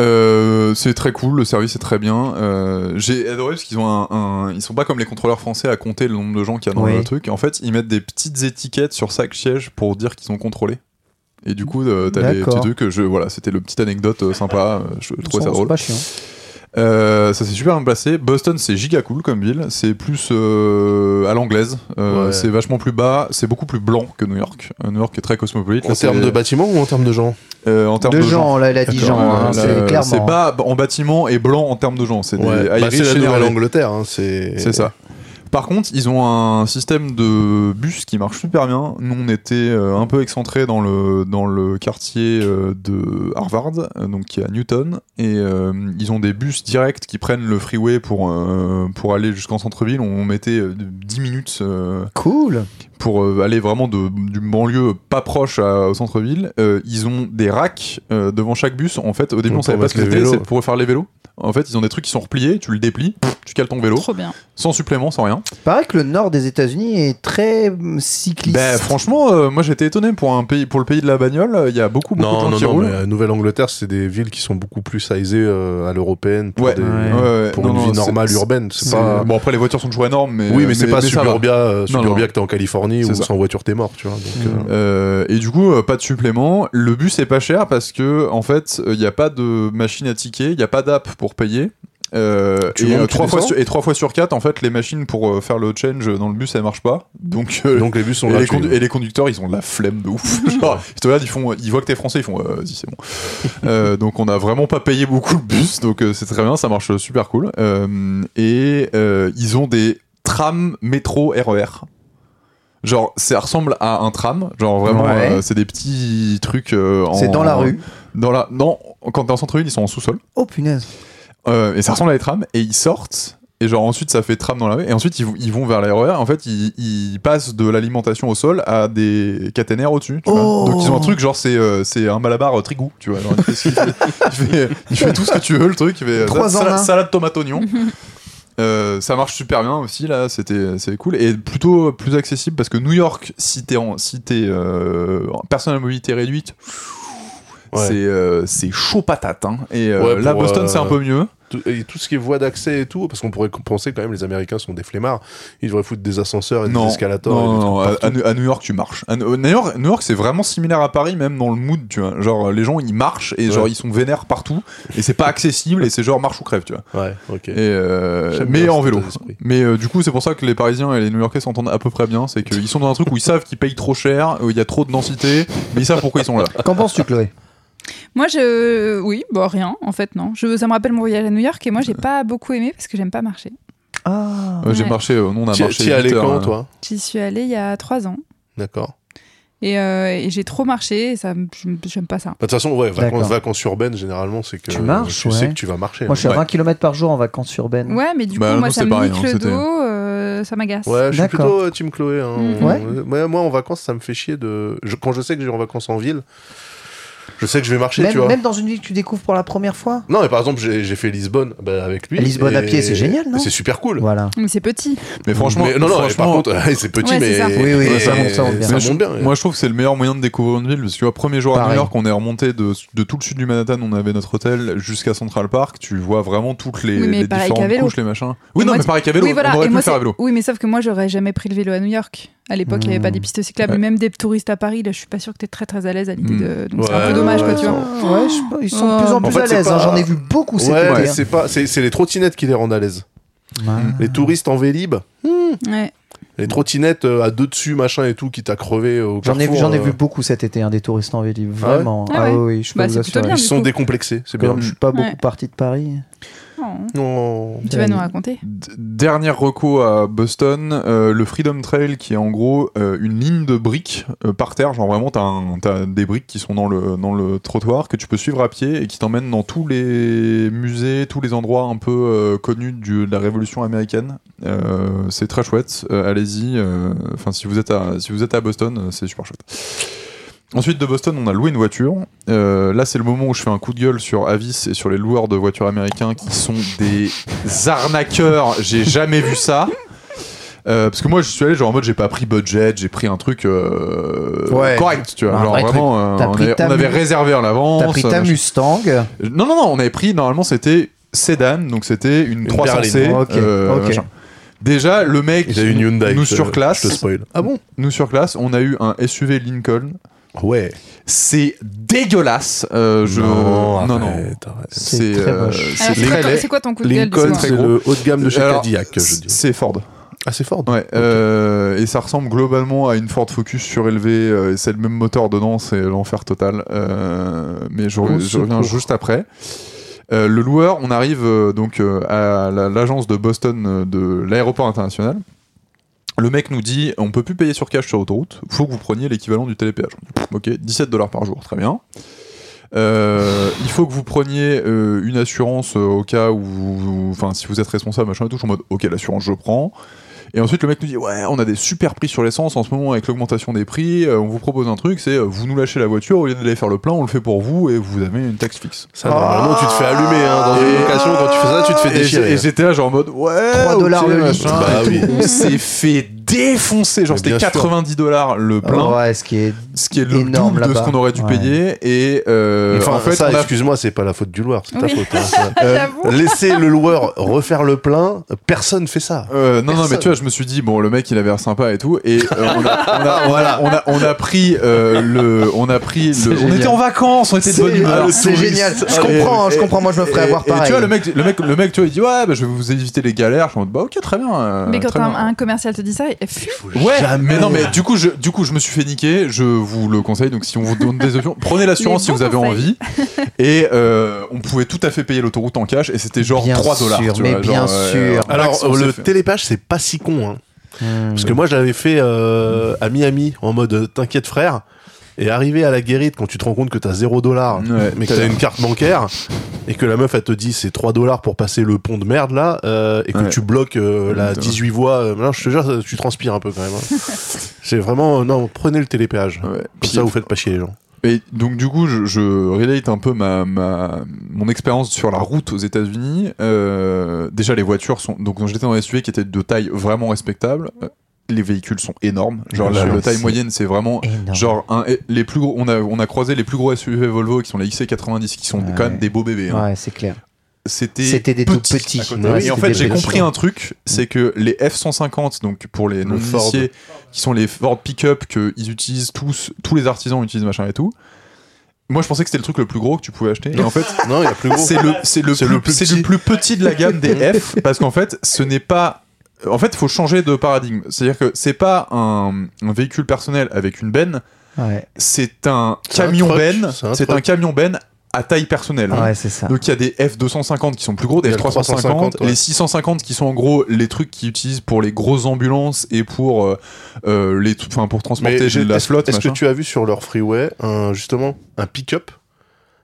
Euh, c'est très cool, le service est très bien. Euh, J'ai adoré parce qu'ils ont un, un- ils sont pas comme les contrôleurs français à compter le nombre de gens qu'il y a dans Oui. le truc. En fait, ils mettent des petites étiquettes sur chaque siège pour dire qu'ils ont contrôlé. Et du coup, euh, t'as des petits trucs. Je voilà, c'était le petite anecdote sympa. Je trouvais ça C'est drôle. pas chiant. Euh, ça s'est super bien passé. Boston, c'est giga cool comme ville. C'est plus euh, à l'anglaise. Euh, Ouais. C'est vachement plus bas. C'est beaucoup plus blanc que New York. Euh, New York est très cosmopolite. En termes de bâtiments ou en termes de gens euh, en termes De de, gens, là, elle a dit gens, hein, c'est là, clairement. C'est bas en bâtiment et blanc en termes de gens. C'est Ouais. des Bah, Irish C'est la. Nouvelle-Angleterre. hein, C'est C'est ça. Par contre, ils ont un système de bus qui marche super bien. Nous, on était euh, un peu excentrés dans le, dans le quartier euh, de Harvard, euh, donc qui est à Newton, et ils ont des bus directs qui prennent le freeway pour, pour aller jusqu'en centre-ville. On mettait euh, 10 minutes Cool. pour aller vraiment de, du banlieue pas proche à- au centre-ville. Ils ont des racks devant chaque bus. En fait, au début, on savait pas ce que c'était. C'est pour faire les vélos. En fait, ils ont des trucs qui sont repliés. Tu le déplies, tu cales ton vélo, Trop bien. sans supplément, sans rien. Pareil que le nord des États-Unis est très hum, cycliste. Ben franchement, euh, moi j'étais étonné pour un pays, pour le pays de la bagnole, euh, il y a beaucoup beaucoup de Non, gens non, qui non, roulent. mais euh, Nouvelle-Angleterre, c'est des villes qui sont beaucoup plus sizées euh, à l'européenne pour, Ouais. des- Ouais. Pour non, une non, vie c'est- normale urbaine. C'est pas... Bon après les voitures sont toujours énormes, mais oui, mais c'est pas va. suburbia, euh, Non, suburbia non. que t'es en Californie où ça. sans voiture t'es mort, tu vois. Donc, Mm. euh, Euh, et du coup, euh, pas de supplément. Le bus est pas cher parce que en fait, il n'y a pas de machine à tickets, il n'y a pas d'app pour payer. Euh, et, euh, tu trois fois descends sur, et trois fois sur quatre, en fait, les machines pour euh, faire le change dans le bus, elles marchent pas. Donc, euh, donc les bus sont et, les et les conducteurs, ils ont de la flemme de ouf. Genre, ils te regardent, ils font, ils voient que t'es français, ils font, euh, vas-y, c'est bon. Euh, donc, on a vraiment pas payé beaucoup le bus, donc euh, c'est très bien, ça marche super cool. Euh, et euh, ils ont des trams métro RER. Genre, ça ressemble à un tram, genre vraiment, Ouais. euh, c'est des petits trucs. euh, en- C'est dans la rue. Dans la, non, quand t'es en centre-ville, ils sont en sous-sol. Oh punaise. Euh, et ça ressemble à des trams et ils sortent et genre ensuite ça fait tram dans la rue et ensuite ils, vont- ils vont vers l'aéroport en fait ils, ils passent de l'alimentation au sol à des caténaires au-dessus tu vois. Oh. donc ils ont un truc genre c'est euh, c'est un malabar euh, trigou tu vois genre, il, fait, ce qu'il fait, il, fait, il fait tout ce que tu veux le truc il fait Trois salade, salade tomate oignon Euh, ça marche super bien aussi là c'était c'est cool et plutôt plus accessible parce que New York si t'es en si t'es euh, personne à mobilité réduite Ouais. c'est euh, c'est chaud patate hein. et euh, Ouais, là Boston euh, c'est un peu mieux Tout, et tout ce qui est voie d'accès et tout, parce qu'on pourrait penser quand même les Américains sont des flemmards, ils devraient foutre des ascenseurs et des escalators. non, et des non, à, New- New York tu marches. À New New York, New York c'est vraiment similaire à Paris même dans le mood, tu vois. Genre les gens ils marchent et genre ils sont vénères partout et c'est pas accessible et c'est genre marche ou crève, tu vois. Ouais, ok. Et euh, mais en vélo. Mais euh, du coup c'est pour ça que les Parisiens et les New-Yorkais s'entendent à peu près bien, c'est qu'ils sont dans un truc où ils savent qu'ils payent trop cher, où il y a trop de densité, mais ils savent pourquoi ils sont là. Qu'en penses-tu, Chloé? Moi, je. Oui, bon, rien, en fait, non. Je... Ça me rappelle mon voyage à New York et moi, j'ai pas beaucoup aimé parce que j'aime pas marcher. Ah. Euh, J'ai Ouais. marché, euh, nous on a marché. t'y es allé quand, hein. toi? J'y suis allée il y a trois ans. D'accord. Et, euh, et j'ai trop marché et ça, me- j'aime pas ça. Bah, De toute façon, ouais, vacances, vacances urbaines, généralement, c'est que Tu marches, tu sais que tu vas marcher. Moi, hein. je suis à Ouais. 20 km par jour en vacances urbaines. Ouais, mais du Bah, coup, moi, ça me pareil, nique hein, le dos, euh, ça m'agace. Ouais, je suis D'accord. plutôt euh, Team Chloé. hein. Mhm. Ouais. Euh, moi, moi, en vacances, ça me fait chier de. je- quand je sais que je vais en vacances en ville, je sais que je vais marcher, Même, tu vois. même dans une ville que tu découvres pour la première fois Non, mais par exemple, j'ai fait Lisbonne bah, avec lui. Lisbonne à pied, c'est génial, non C'est super cool. Voilà. Mais c'est petit. Mais franchement, Mais non, non, par contre, c'est petit, Ouais, mais. ça. Oui, oui, mais ça monte, ça monte bien. Ça Mais je- monte bien. Moi, je trouve que c'est le meilleur moyen de découvrir une ville parce que tu vois, premier jour à Pareil. New York, on est remonté de, de tout le sud du Manhattan, on avait notre hôtel jusqu'à Central Park. Tu vois vraiment toutes les, Oui, mais les pareil différentes couches, les machins. Oui, non, mais pareil qu'à vélo, on aurait pu faire à vélo. Oui, mais sauf que moi, j'aurais jamais pris le vélo à New York. À l'époque, il n'y avait pas Hmm. des pistes cyclables. Ouais. Même des touristes à Paris, là, je suis pas sûre que tu es très très à l'aise à l'idée Hmm. de. Donc c'est un peu dommage, quoi, ouais, tu vois. Ah, ouais, je ils sont de plus en En plus fait, à c'est l'aise. pas- hein, J'en ai vu beaucoup cet Ouais, été. mais hein. c'est pas, c'est c'est les trottinettes qui les rendent à l'aise. Ouais. Les touristes en vélib, Ouais. les trottinettes euh, à deux dessus, machin et tout, qui t'a crevé au J'en ai, vu- carrefour, j'en ai euh, vu beaucoup cet été, hein, des touristes en Vélib. Ah ouais Vraiment. Ah ouais oui, oui, je peux Bah, vous c'est plutôt assurer. bien. Ils sont coup. décomplexés, c'est bien. Je suis pas beaucoup Ouais. parti de Paris. Oh. Non. Tu vas nous raconter D- Dernière reco à Boston, euh, le Freedom Trail qui est en gros euh, une ligne de briques euh, par terre, genre vraiment t'as des briques qui sont dans le, dans le trottoir que tu peux suivre à pied et qui t'emmènent dans tous les musées, tous les endroits un peu euh, connus du- de la Révolution américaine. Euh, c'est très chouette, euh, allez-y. euh, Enfin si vous êtes à si vous êtes à Boston, c'est super chouette. Ensuite de Boston, on a loué une voiture. Euh, là, c'est le moment où je fais un coup de gueule sur Avis et sur les loueurs de voitures américains qui sont des arnaqueurs. J'ai jamais vu ça. Euh, parce que moi, je suis allé genre en mode j'ai pas pris budget, j'ai pris un truc euh, Ouais. correct, tu vois. Un genre vrai vraiment, euh, on, pris avait, ta on avait mu- réservé en avance. T'as pris ta euh, Mustang. Non, non, non, on avait pris normalement c'était Sedan, donc c'était une, 300C. berline. Ok, euh, ok. machin. Déjà, le mec Il a une Hyundai. nous surclasse. Ah bon? Nous sur classe, on a eu un SUV Lincoln Ouais. C'est dégueulasse. euh, je... non, non, non. C'est très moche. c'est quoi- ton coup de gueule Lincoln, c'est le haut de gamme de chez Alors, Cadillac, je dis. C'est Ford. Ah, c'est Ford. Ouais, euh, et ça ressemble globalement à une Ford Focus surélevée, euh, et c'est le même moteur dedans, c'est l'enfer total. Euh, mais je, je reviens juste après. Euh, le loueur, on arrive euh, donc euh, à la- l'agence de Boston euh, de l'aéroport international. Le mec nous dit on peut plus payer sur cash sur autoroute, faut que vous preniez l'équivalent du télépéage. Ok, 17 dollars par jour, très bien. Euh, il faut que vous preniez euh, une assurance euh, au cas où, enfin, si vous êtes responsable, machin et tout. Je suis en mode, ok, l'assurance, je prends. Et ensuite, le mec nous dit, ouais, on a des super prix sur l'essence en ce moment avec l'augmentation des prix. euh, on vous propose un truc, c'est euh, vous nous lâchez la voiture au lieu d'aller faire le plein, on le fait pour vous et vous avez une taxe fixe. Ça, normalement, tu te fais allumer hein, dans une location. Quand tu fais ça, tu te fais déchirer. Et j'étais là, genre en mode, ouais, 3 ok, dollars le machin, Bah oui. On s'est fait défoncer. Genre, c'était bien sûr. 90 dollars le plein. Ouais, ce qui est. Ce qui est le Énorme double de ce qu'on aurait dû Ouais. payer. Et euh, Enfin, en fait, ça, on a excuse-moi, c'est pas la faute du loueur, c'est ta Oui. faute. hein. J'avoue. Laisser le loueur refaire le plein, personne fait ça. Euh, non, non, mais tu vois, je me suis dit, bon, le mec, il avait l'air sympa et tout, et euh, on, a, on, a, on, a, on, a, on a pris euh, le, on a pris le, on était en vacances, on était de bonne humeur. Ah, c'est génial. Je comprends, hein, je comprends. Moi, je me ferais Et- avoir et pareil. tu vois, le mec, le mec, le mec, tu vois, il dit, ouais, bah, je vais vous éviter les galères. Je suis en mode, bah, ok, très bien. euh, Mais quand un commercial te dit ça, Ouais, Jamais. mais non, mais du coup, je, du coup, je me suis fait niquer. Je vous le conseille. Donc, si on vous donne des options, prenez l'assurance si vous avez conseils. envie. Et euh, on pouvait tout à fait payer l'autoroute en cash. Et c'était genre Bien 3 dollars. sûr, tu mais vois, bien genre, sûr. Alors, le télépage, c'est pas si con. Hein. Hmm. Parce que moi, je l'avais fait euh, à Miami en mode euh, t'inquiète frère. Et arrivé à la guérite, quand tu te rends compte que t'as 0 dollars, Ouais, mais que t'as- une carte bancaire, et que la meuf, elle te dit c'est 3 dollars pour passer le pont de merde là, euh, et que Ouais. tu bloques euh, la Exactement. 18 voies, euh, là, je te jure, tu transpires un peu quand même. hein. c'est vraiment, euh, non, prenez le télépéage. Ouais. Comme ça, vous faites pas chier les gens. Et donc du coup, je, je relate un peu ma, ma mon expérience sur la route aux États-Unis. Euh, déjà, les voitures sont donc j'étais dans un SUV qui était de taille vraiment respectable. Les véhicules sont énormes. Genre la, taille moyenne, c'est vraiment Énorme. genre un, les plus gros. On a on a croisé les plus gros SUV Volvo qui sont les XC90 qui sont Ouais. quand même des beaux bébés. hein. Ouais, c'est clair. C'était C'était des tout petit petits. Ouais, et en fait, j'ai compris un truc, c'est que les F150, donc pour les non initiés, qui sont les Ford Pickup qu'ils utilisent tous, tous les artisans utilisent machin et tout. Moi, je pensais que c'était le truc le plus gros que tu pouvais acheter. Et en fait, Non, il y a plus gros. c'est le, c'est le, le le plus petit de la gamme des F, parce qu'en fait, ce n'est pas. En fait, il faut changer de paradigme. C'est-à-dire que c'est pas un, un véhicule personnel avec une benne, Ouais, c'est un camion benne. c'est un camion benne à taille personnelle. ouais c'est ça. Donc il y a des F250 qui sont plus gros, des Il y a le F350, 350, ouais. les 650 qui sont en gros les trucs qu'ils utilisent pour les grosses ambulances et pour euh, euh, les, enfin pour transporter la est-ce- flotte. Est-ce que tu as vu sur leur freeway un, justement un pick-up?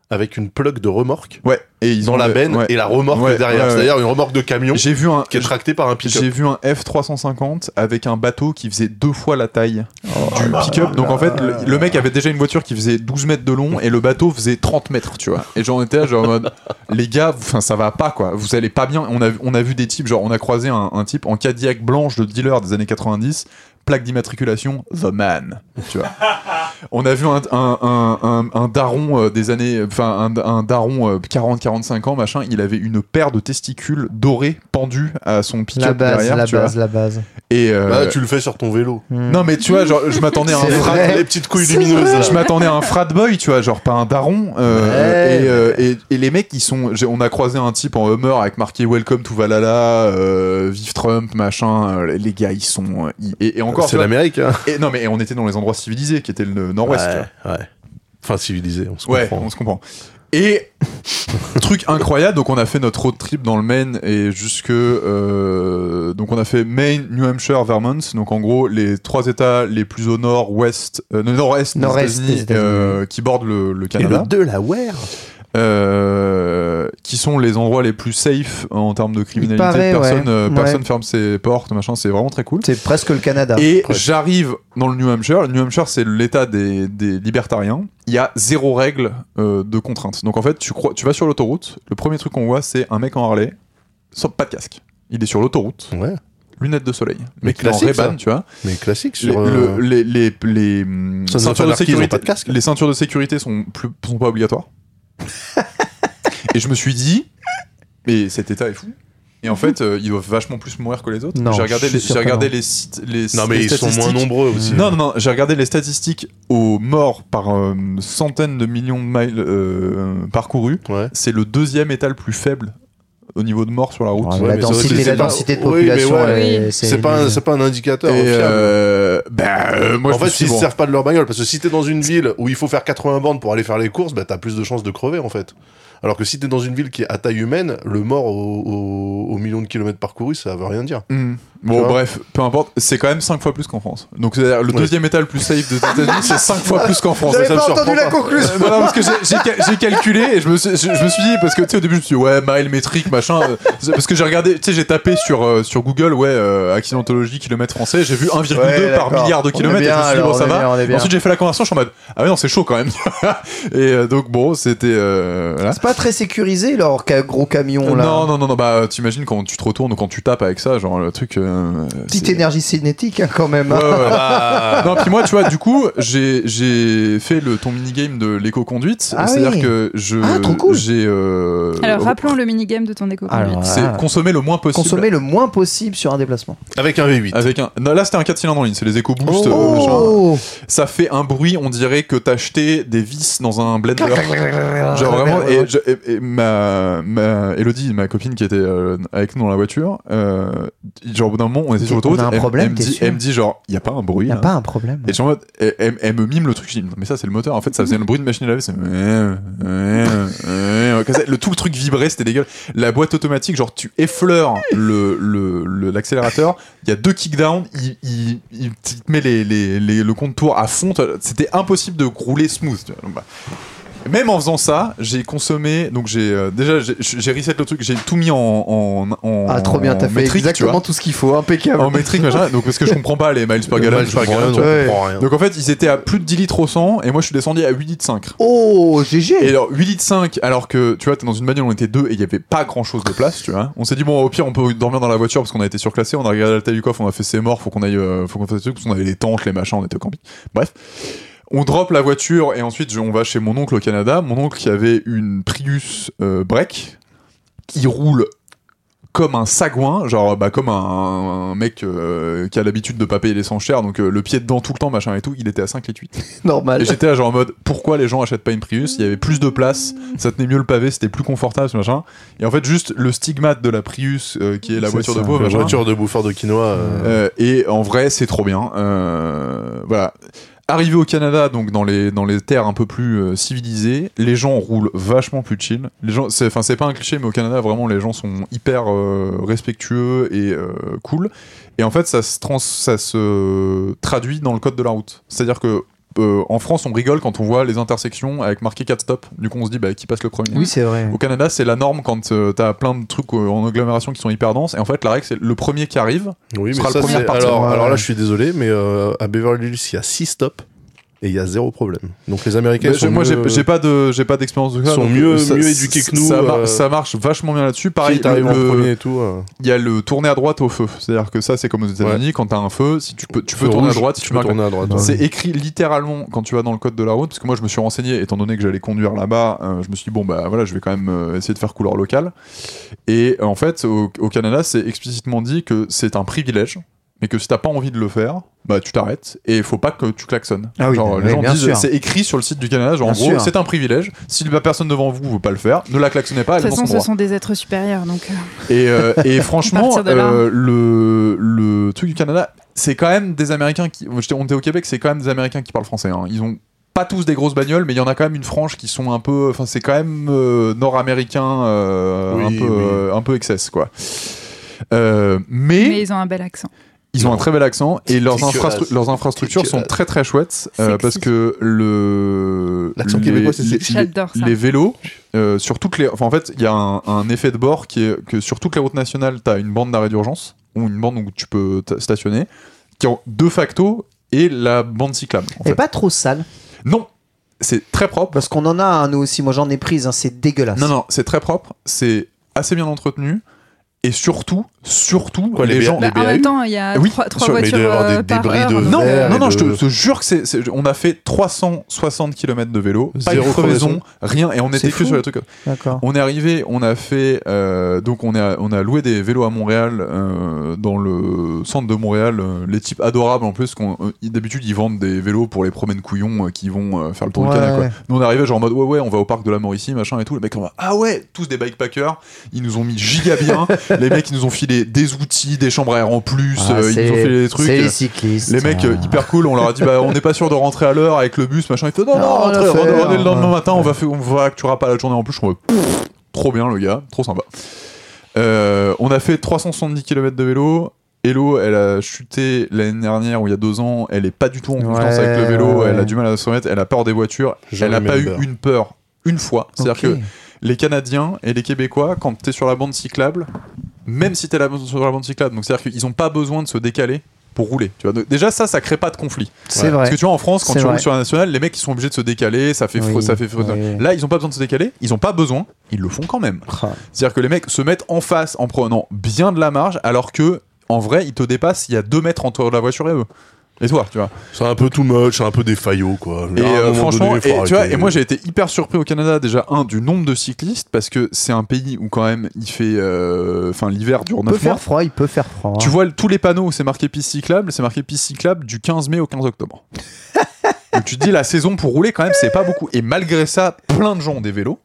Avec une plug de remorque Ouais. Et ils dans ont la benne ouais. et la remorque Ouais, derrière ouais, ouais. C'est-à-dire une remorque de camion J'ai vu un. qui est tractée par un pick-up. J'ai vu un F350 avec un bateau qui faisait deux fois la taille du pick-up. Donc en fait, le, le mec avait déjà une voiture qui faisait 12 mètres de long et le bateau faisait 30 mètres, tu vois. Et j'en étais là, genre en mode, les gars, enfin ça va pas quoi. Vous allez pas bien. On a, on a vu des types, genre on a croisé un, un type en Cadillac blanche de dealer des années 90, plaque d'immatriculation, The Man, tu vois. On a vu un, un, un, un, un daron euh, des années, enfin un, un daron 40-45 ans, machin, il avait une paire de testicules dorés pendus à son La pick-up base, derrière, la tu vois. base, la base. Et euh, Bah, tu le fais sur ton vélo. Hmm. non mais tu vois, genre je m'attendais à un frat. Les petites couilles lumineuses. je m'attendais à un frat boy, tu vois, genre pas un daron. euh, Ouais. et, euh, et, et les mecs, ils sont, on a croisé un type en Hummer avec marqué Welcome to Valhalla, euh, vive Trump, machin. euh, les gars, ils sont, ils- et, et encore. C'est l'Amérique. Hein. et non mais on était dans les endroits civilisés, qui étaient le Nord-Ouest. ouais, ouais. Enfin, civilisé, on se Ouais, comprend. on se comprend. Et truc incroyable, donc on a fait notre road trip dans le Maine et jusque euh, donc on a fait Maine, New Hampshire, Vermont, donc en gros les trois États les plus au nord-ouest, euh, no, nord-est États-Unis. euh, qui bordent le, le Et Canada, le Delaware. Euh, qui sont les endroits les plus safe en termes de criminalité. paraît, personne, ouais. euh, Ouais. ferme ses portes, machin, c'est vraiment très cool. C'est presque le Canada. Et j'arrive dans le New Hampshire. Le New Hampshire, c'est l'état des, des libertariens. Il y a zéro règle euh, de contrainte. Donc en fait, tu, crois, tu vas sur l'autoroute. Le premier truc qu'on voit, c'est un mec en Harley, sans pas de casque. Il est sur l'autoroute, Ouais, lunettes de soleil. Le Mais classique, Ray-Ban, ça. tu vois. mais classique Les, sur. le- les, les, les, Ça, ça ceintures, de sécurité, pas de casque les ceintures de sécurité sont, plus, sont pas obligatoires. et je me suis dit, mais cet état est fou. Et en fait, euh, ils doivent vachement plus mourir que les autres. Non, j'ai regardé, je les, suis sûr j'ai que regardé non. les sites, les Non, mais les ils sont moins statistiques. nombreux aussi. Non, non, non, j'ai regardé les statistiques aux morts par euh, centaines de millions de miles euh, parcourus. Ouais. C'est le deuxième état le plus faible au niveau de morts sur la route. Ouais, Ouais, la densité, aussi, la densité de Oui, mais population, ouais. elle- C'est pas, un- c'est pas un indicateur Et fiable. euh, bah, euh, moi, en fait, dit, se bon, servent pas de leur bagnole, parce que si t'es dans une ville où il faut faire 80 bandes pour aller faire les courses, bah t'as plus de chances de crever en fait. Alors que si t'es dans une ville qui est à taille humaine, le mort au, au, au million de kilomètres parcourus, ça veut rien dire. Hmm. Tu Bon, bref, peu importe, c'est quand même 5 fois plus qu'en France. Donc, c'est-à-dire, le Ouais. deuxième état le plus safe des États-Unis, c'est 5 fois plus qu'en France. J'avais me pas entendu la conclusion. Euh, non, non, parce que j'ai- j'ai ca- j'ai calculé et je me, suis, je, je me suis dit, parce que tu sais, au début, je me suis dit, ouais, mile métrique, machin. euh, parce que j'ai regardé, tu sais, j'ai tapé sur, euh, sur Google, ouais, euh, accidentologie, kilomètres français, j'ai vu 1,2 Ouais, par milliard de kilomètres et je me suis dit, bon, ça va. bien, bien. Ensuite, j'ai fait la conversion, je suis en mode, ah ouais, non, c'est chaud quand même. et euh, donc, bon, c'était. euh, voilà. C'est pas très sécurisé leur ca- gros camion là. Non, non, non, non, bah, t'imagines quand tu te retournes ou quand tu tapes avec ça, genre, le truc. euh, Petite c'est- énergie cinétique hein, quand même. Ouais, hein. ouais. Ah. non, puis moi, tu vois, du coup, j'ai j'ai fait le ton minigame de l'éco-conduite. Ah C'est-à-dire oui. que je. Ah, trop cool. J'ai. euh, Alors, rappelons le minigame de ton éco-conduite. Alors, C'est Ah. consommer le moins possible. Consommer le moins possible sur un déplacement. Avec un V8. Avec un. Non, là, c'était un 4 cylindres en ligne, c'est les euh, machin. Oh Ça fait un bruit, on dirait que t'as acheté des vis dans un blender. Genre vraiment, et, je- et- et ma, ma Elodie, ma copine qui était euh, avec nous dans la voiture, euh, genre au bout d'un moment, on était sur l'autoroute, elle, elle me dit, elle me dit genre, y a pas un bruit Y a là pas un problème. Et mode, elle, elle- elle me mime le truc, je dis, non, mais ça c'est le moteur, en fait ça faisait le bruit de machine à laver, c'est... Le, tout le truc vibrait, c'était dégueulasse. La boîte automatique, genre tu effleures le, le, le- l'accélérateur, il y a deux kickdowns, il, il, il te met les, les, les- le contour à fond, c'était impossible de rouler smooth. tu vois. Donc, bah, Même en faisant ça, j'ai consommé, donc j'ai euh, déjà j'ai, j'ai reset le truc, j'ai tout mis en, en, en Ah trop bien, t'as fait métrique, exactement tout ce qu'il faut, impeccable. en métrique machin, donc parce que je comprends pas les miles per gallon, Miles rien, gallon, tu on vois. Ouais. Donc en fait, ils étaient à plus de 10 litres au 100 et moi je suis descendu à 8 litres 5. Oh GG. Et alors 8 litres 5 alors que tu vois t'es dans une bagnole on était deux et il y avait pas grand chose de place tu vois on s'est dit bon au pire on peut dormir dans la voiture parce qu'on a été surclassé on a regardé la taille du coffre on a fait c'est mort faut qu'on aille euh, faut qu'on fasse des trucs parce qu'on avait les tentes les machins on était au camping bref on drop la voiture et ensuite je- on va chez mon oncle au Canada mon oncle qui avait une Prius euh, break qui roule comme un sagouin, genre bah, comme un, un mec euh, qui a l'habitude de pas payer l'essence cher, donc euh, le pied dedans tout le temps, machin et tout, il était à 5 litres 8. Normal. Et j'étais là genre en mode pourquoi les gens achètent pas une Prius? Il y avait plus de place, ça tenait mieux le pavé, c'était plus confortable ce machin. Et en fait juste le stigmate de la Prius euh, qui est la C'est voiture ça. de pauvre, La voiture de bouffeur de quinoa. euh, Euh, et en vrai c'est trop bien. Euh, voilà. Arrivé au Canada, donc dans les, dans les terres un peu plus euh, civilisées, les gens roulent vachement plus chill. Les gens, c'est, enfin c'est pas un cliché, mais au Canada vraiment les gens sont hyper euh, respectueux et euh, cool. Et en fait ça se, trans, ça se traduit dans le code de la route. C'est-à-dire que euh, en France on rigole quand on voit les intersections avec marqué 4 stop. Du coup on se dit bah qui passe le premier. Oui c'est vrai. Au Canada, c'est la norme quand euh, t'as plein de trucs euh, en agglomération qui sont hyper denses. Et en fait, la règle, c'est le premier qui arrive. Oui, mais sera le premier à partir. alors, alors là, je suis désolé, mais euh, à Beverly Hills, il y a 6 stops et il y a zéro problème. Donc les Américains Mais sont moi, j'ai mieux- j'ai pas de, j'ai pas d'expérience de ça. sont mieux- ça- mieux éduqués que nous, Ça, euh, ça marche vachement bien là-dessus. Pareil, si t'arrives le- en le- premier et tout. euh, il y a le tourner à droite au feu. C'est-à-dire que ça, c'est comme aux États-Unis. Quand t'as un feu, si tu peux, tu peux tourner rouge, à droite, si tu tu peux marques tourner à droite. ouais. C'est écrit littéralement quand tu vas dans le code de la route, parce que moi je me suis renseigné, étant donné que j'allais conduire là-bas, euh, je me suis dit, bon bah voilà, je vais quand même euh, essayer de faire couleur locale. Et euh, en fait, au, au Canada, c'est explicitement dit que c'est un privilège, mais que si t'as pas envie de le faire, bah tu t'arrêtes, et il faut pas que tu klaxonnes. Ah oui, genre, oui, les gens bien disent, sûr. c'est écrit sur le site du Canada, genre en gros, c'est un privilège, si la personne devant vous veut pas le faire, ne la klaxonnez pas, De toute façon, ce droit. sont des êtres supérieurs, donc. euh, Et, euh, et franchement, euh, le, le truc du Canada, c'est quand même des Américains qui. On était au Québec, c'est quand même des Américains qui parlent français. hein. Ils ont pas tous des grosses bagnoles, mais il y en a quand même une frange qui sont un peu. Enfin, c'est quand même euh, nord-américain, euh, Oui, un, peu, oui. euh, un peu excess, quoi. Euh, mais, Mais ils ont un bel accent. Ils ont un très bel accent et leurs, Dégueulasse. infrastru- leurs infrastructures sont très très chouettes euh, parce que le L'accent les- québécois, c'est les- vélos, euh, sur toutes les. Enfin, en fait, il y a un, un effet de bord qui est que sur toutes les routes nationales, tu as une bande d'arrêt d'urgence, ou une bande où tu peux stationner, qui en de facto est la bande cyclable. en Et fait. pas trop sale Non, c'est très propre. parce qu'on en a un nous aussi. Moi j'en ai prise. hein, c'est dégueulasse. Non, non, c'est très propre, c'est assez bien entretenu. Et surtout, surtout, Quoi, les gens. les Bah, en même temps, il y a Oui, trois, trois sûr, mais il voitures doit y avoir des euh, par débris heure. de Non, verre non, non, je, de- te, je te jure que c'est, c'est- on a fait 360 km de vélo, pas Zéro une crevaison, rien, et on était que sur les trucs. D'accord. On est arrivé, on a fait, euh, donc on a, on a loué des vélos à Montréal, euh, dans le centre de Montréal, les types adorables en plus, d'habitude ils vendent des vélos pour les promènes couillons euh, qui vont euh, faire le tour Ouais, du Canada. Quoi. Nous on est arrivé genre en mode ouais ouais on va au parc de la Mauricie machin et tout, les mecs on va ah ouais tous des bikepackers, ils nous ont mis giga bien, les mecs ils nous ont filé des outils, des chambres à air en plus, Ah, euh, ils nous ont filé des trucs. C'est les cyclistes. Les mecs euh, hyper cool, on leur a dit bah on n'est pas sûr de rentrer à l'heure avec le bus machin. Il fait non non, Non, on rentrez, fait, revenez le hein, lendemain matin, on va faire, on va que tu auras pas la journée en plus. Je pff, trop bien le gars, trop sympa. Euh, on a fait 370 km de vélo. Hello, elle a chuté l'année dernière ou il y a deux ans. Elle est pas du tout en confiance Ouais, avec le vélo. ouais. Elle a du mal à se remettre. Elle a peur des voitures. Je elle a pas eu une peur une fois. C'est-à-dire que les Canadiens et les Québécois, quand t'es sur la bande cyclable, même si t'es la- sur la bande cyclable, donc c'est-à-dire qu'ils ont pas besoin de se décaler pour rouler. Tu vois. Donc, déjà ça, ça crée pas de conflit. C'est Ouais. vrai. Parce que tu vois en France, quand tu vrai. roules sur la nationale, les mecs ils sont obligés de se décaler, ça fait, Oui, ça fait oui. Là, ils ont pas besoin de se décaler, ils ont pas besoin, ils le font quand même. Ah. C'est-à-dire que les mecs se mettent en face en prenant bien de la marge, alors que en vrai, ils te dépassent, il y a deux mètres entre la voiture et eux. Et toi, tu vois. C'est un peu too much, c'est un peu des faillots, quoi. Et euh, franchement, donné, et, tu vois, et moi j'ai été hyper surpris au Canada déjà un du nombre de cyclistes parce que c'est un pays où quand même il fait, euh, enfin l'hiver dure Il peut 9 mois. faire froid, il peut faire froid. Tu vois tous les panneaux où c'est marqué piste cyclable, c'est marqué piste cyclable du 15 mai au 15 octobre. Donc tu te dis la saison pour rouler quand même c'est pas beaucoup. Et malgré ça, plein de gens ont des vélos.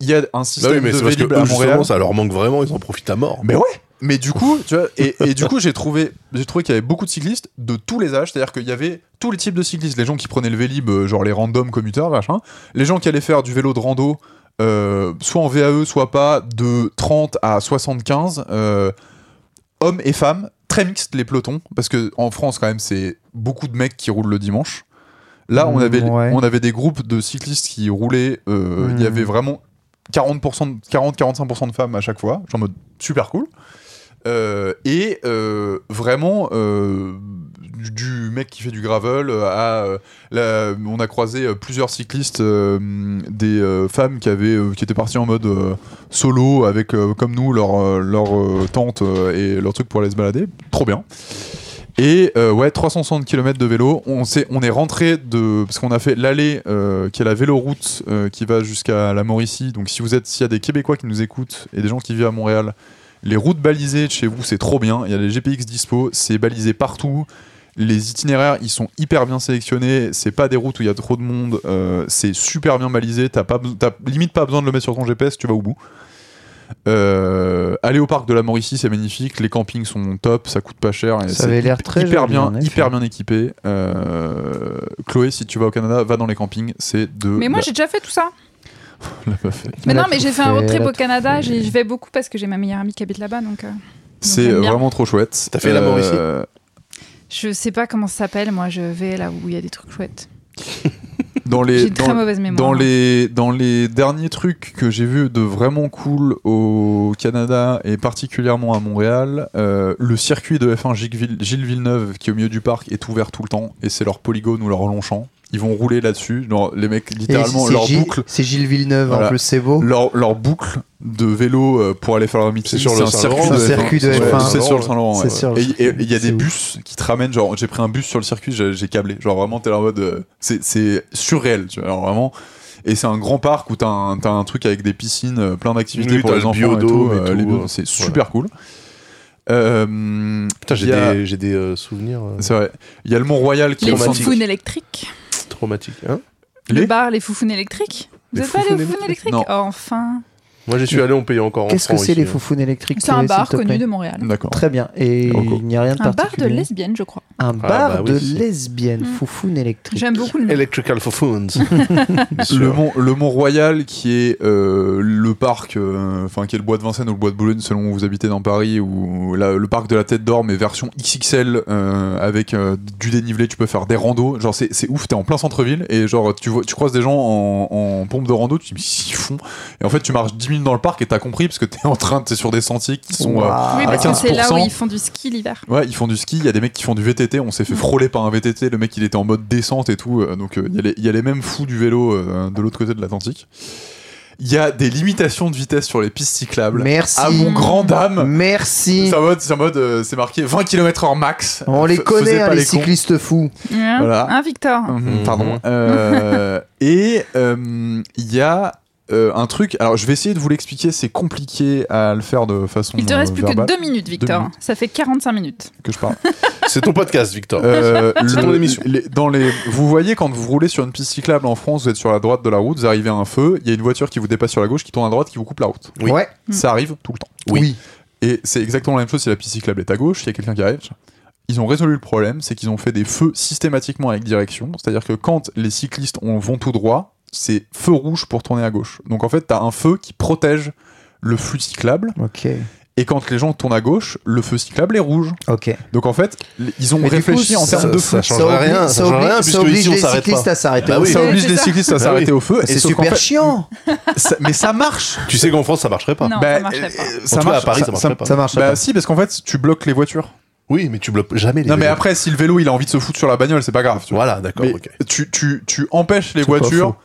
Il y a un Bah système oui, mais de c'est parce que Vélib à Montréal. ça leur manque vraiment, ils en profitent à mort. Mais ouais. Mais du coup, tu vois, et, et du coup, j'ai trouvé, j'ai trouvé qu'il y avait beaucoup de cyclistes de tous les âges, c'est-à-dire qu'il y avait tous les types de cyclistes, les gens qui prenaient le Vélib, euh, genre les random commuteurs, machin, les gens qui allaient faire du vélo de rando, euh, soit en VAE, soit pas, de 30 à 75, euh, hommes et femmes, très mixtes les pelotons, parce que en France quand même, c'est beaucoup de mecs qui roulent le dimanche. Là, on Mm, avait, ouais. on avait des groupes de cyclistes qui roulaient. euh, Il y Mm. avait vraiment 40%, de- 40-45% de femmes à chaque fois. Genre en mode super cool. Euh, et euh, vraiment, euh, du, mec qui fait du gravel à. on a croisé plusieurs cyclistes, des femmes qui, avaient, qui étaient parties en mode solo avec, comme nous, leur, leur tente et leur truc pour aller se balader. Trop bien. Et ouais, 360 km de vélo. On, s'est- on est rentré de. Parce qu'on a fait l'allée qui est la véloroute qui va jusqu'à la Mauricie. Donc si vous êtes. S'il y a des Québécois qui nous écoutent et des gens qui vivent à Montréal, les routes balisées de chez vous, c'est trop bien. Il y a les GPX dispo, c'est balisé partout. Les itinéraires, ils sont hyper bien sélectionnés. C'est pas des routes où il y a trop de monde. euh, c'est super bien balisé. T'as pas, t'as limite pas besoin de le mettre sur ton GPS. Tu vas au bout. Euh, aller au parc de la Mauricie, c'est magnifique. Les campings sont top, ça coûte pas cher. Et Ça c'est avait l'air très hyper joli, bien, en effet. hyper bien équipé. Euh, Chloé, si tu vas au Canada, va dans les campings. C'est de. Mais moi, la- j'ai déjà fait tout ça. l'a pas fait. Mais non, a mais j'ai fait un road trip au Canada. fait. j'y- Je vais beaucoup parce que j'ai ma meilleure amie qui habite là-bas. Donc, euh, C'est bien. vraiment trop chouette. T'as fait la Mauricie Euh, je sais pas comment ça s'appelle. Moi, je vais là où il y a des trucs chouettes. Dans J'ai les, une très dans, mauvaise mémoire. dans les, dans les derniers trucs que j'ai vus de vraiment cool au Canada et particulièrement à Montréal, euh, le circuit de F1 Gilles, Ville- Gilles Villeneuve qui est au milieu du parc est ouvert tout le temps et c'est leur polygone ou leur longchamp. Ils vont rouler là-dessus. Genre, les mecs, littéralement, leur Gilles- boucle, C'est Gilles Villeneuve, en Voilà. plus, c'est beau. leur, leur boucle de vélo euh, pour aller faire leur meeting. C'est sur le circuit de c'est un F1. circuit de Ouais, F1. C'est sur le Saint-Laurent. C'est ouais. Et il y a des ouf. bus qui te ramènent. Genre, j'ai pris un bus sur le circuit, j'ai câblé. Genre, vraiment, t'es là en mode. euh, c'est- C'est surréel, tu vois. Alors, vraiment. Et c'est un grand parc où t'as un, t'as un truc avec des piscines, euh, plein d'activités Oui, pour t'as les le enfants. et tout, et euh, tout, les euh, c'est super cool. Euh, Putain, j'ai des, euh, souvenirs C'est vrai. Il y a le Mont-Royal qui Les est en foufounes électriques. Traumatiques. Hein? Le Les bar, les foufounes électriques? Vous Les êtes pas aux foufounes électriques? Non. Oh, Enfin. Moi, j'y suis allé, on payait encore en Qu'est-ce que francs c'est ici, les hein. foufounes électriques C'est un bar s'il te plaît connu de Montréal. D'accord. Très bien. Et il n'y a rien de Un bar de particulier. lesbiennes, je crois. Un Ah, bar bah de lesbiennes, Mm. foufoune électrique. J'aime beaucoup le nom. Electrical Foufounes. Sûr. Le Mont, le Mont Royal, qui est euh, le parc, euh, enfin qui est le bois de Vincennes ou le bois de Boulogne, selon où vous habitez dans Paris, ou la- le parc de la Tête d'Or, mais version XXL euh, avec euh, du dénivelé. Tu peux faire des randos. Genre c'est c'est ouf. T'es en plein centre-ville et genre tu vois, tu croises des gens en, en pompe de rando. Tu te dis mais ils font. Et en fait tu marches 10 minutes dans le parc et t'as compris parce que t'es en train, t'es sur des sentiers qui sont. euh, à que c'est là où 15%. ils font du ski l'hiver. Ouais, ils font du ski, il y a des mecs qui font du VTT, on s'est fait frôler par un VTT, le mec il était en mode descente et tout, euh, donc euh, il y a les- il y, a les mêmes fous du vélo euh, de l'autre côté de l'Atlantique. il y a des limitations de vitesse sur les pistes cyclables. Merci. À mon grand dame. Merci. C'est en mode, c'est en mode, c'est marqué 20 km/h max. On les connaît, hein, les, cyclistes fous. Hein, Voilà. Hein, Victor Mhm, Mhm. Pardon. Euh, et euh, il y a euh, un truc. Alors, je vais essayer de vous l'expliquer. C'est compliqué à le faire de façon. Il te reste euh, plus verbale, que deux minutes, Victor. minutes. Ça fait 45 minutes. que je parle. C'est ton podcast, Victor. Euh, le- ton émission. les- dans les, vous voyez quand vous roulez sur une piste cyclable en France, vous êtes sur la droite de la route, vous arrivez à un feu, il y a une voiture qui vous dépasse sur la gauche, qui tourne à droite, qui vous coupe la route. Oui. Ouais. Mm. Ça arrive tout le temps. Oui. Et c'est exactement la même chose si la piste cyclable est à gauche, il y a quelqu'un qui arrive. Ils ont résolu le problème, c'est qu'ils ont fait des feux systématiquement avec direction. C'est-à-dire que quand les cyclistes ont- vont tout droit, c'est feu rouge pour tourner à gauche. Donc en fait, t'as un feu qui protège le flux cyclable. Ok. Et quand les gens tournent à gauche, le feu cyclable est rouge. Ok. Donc en fait, ils ont Mais réfléchi coup, en termes ça- de ça flux. change rien, ça change oblige- rien, ça puisque oblige ici, on les s'arrête cyclistes pas. à s'arrêter. Bah au oui. Ça feu. oblige c'est les ça. cyclistes à Bah s'arrêter au feu. C'est super fait, chiant. ça- mais ça marche. Tu sais qu'en France, ça marcherait pas. Non, Bah, ça marcherait pas. En tout cas, à Paris, ça marcherait pas. Ça marche Bah pas. si, parce qu'en fait, tu bloques les voitures. Oui, mais tu bloques jamais les Non mais après, si le vélo il a envie de se foutre sur la bagnole, c'est pas grave. tu vois. Voilà, d'accord, tu, tu, tu empêches les voitures.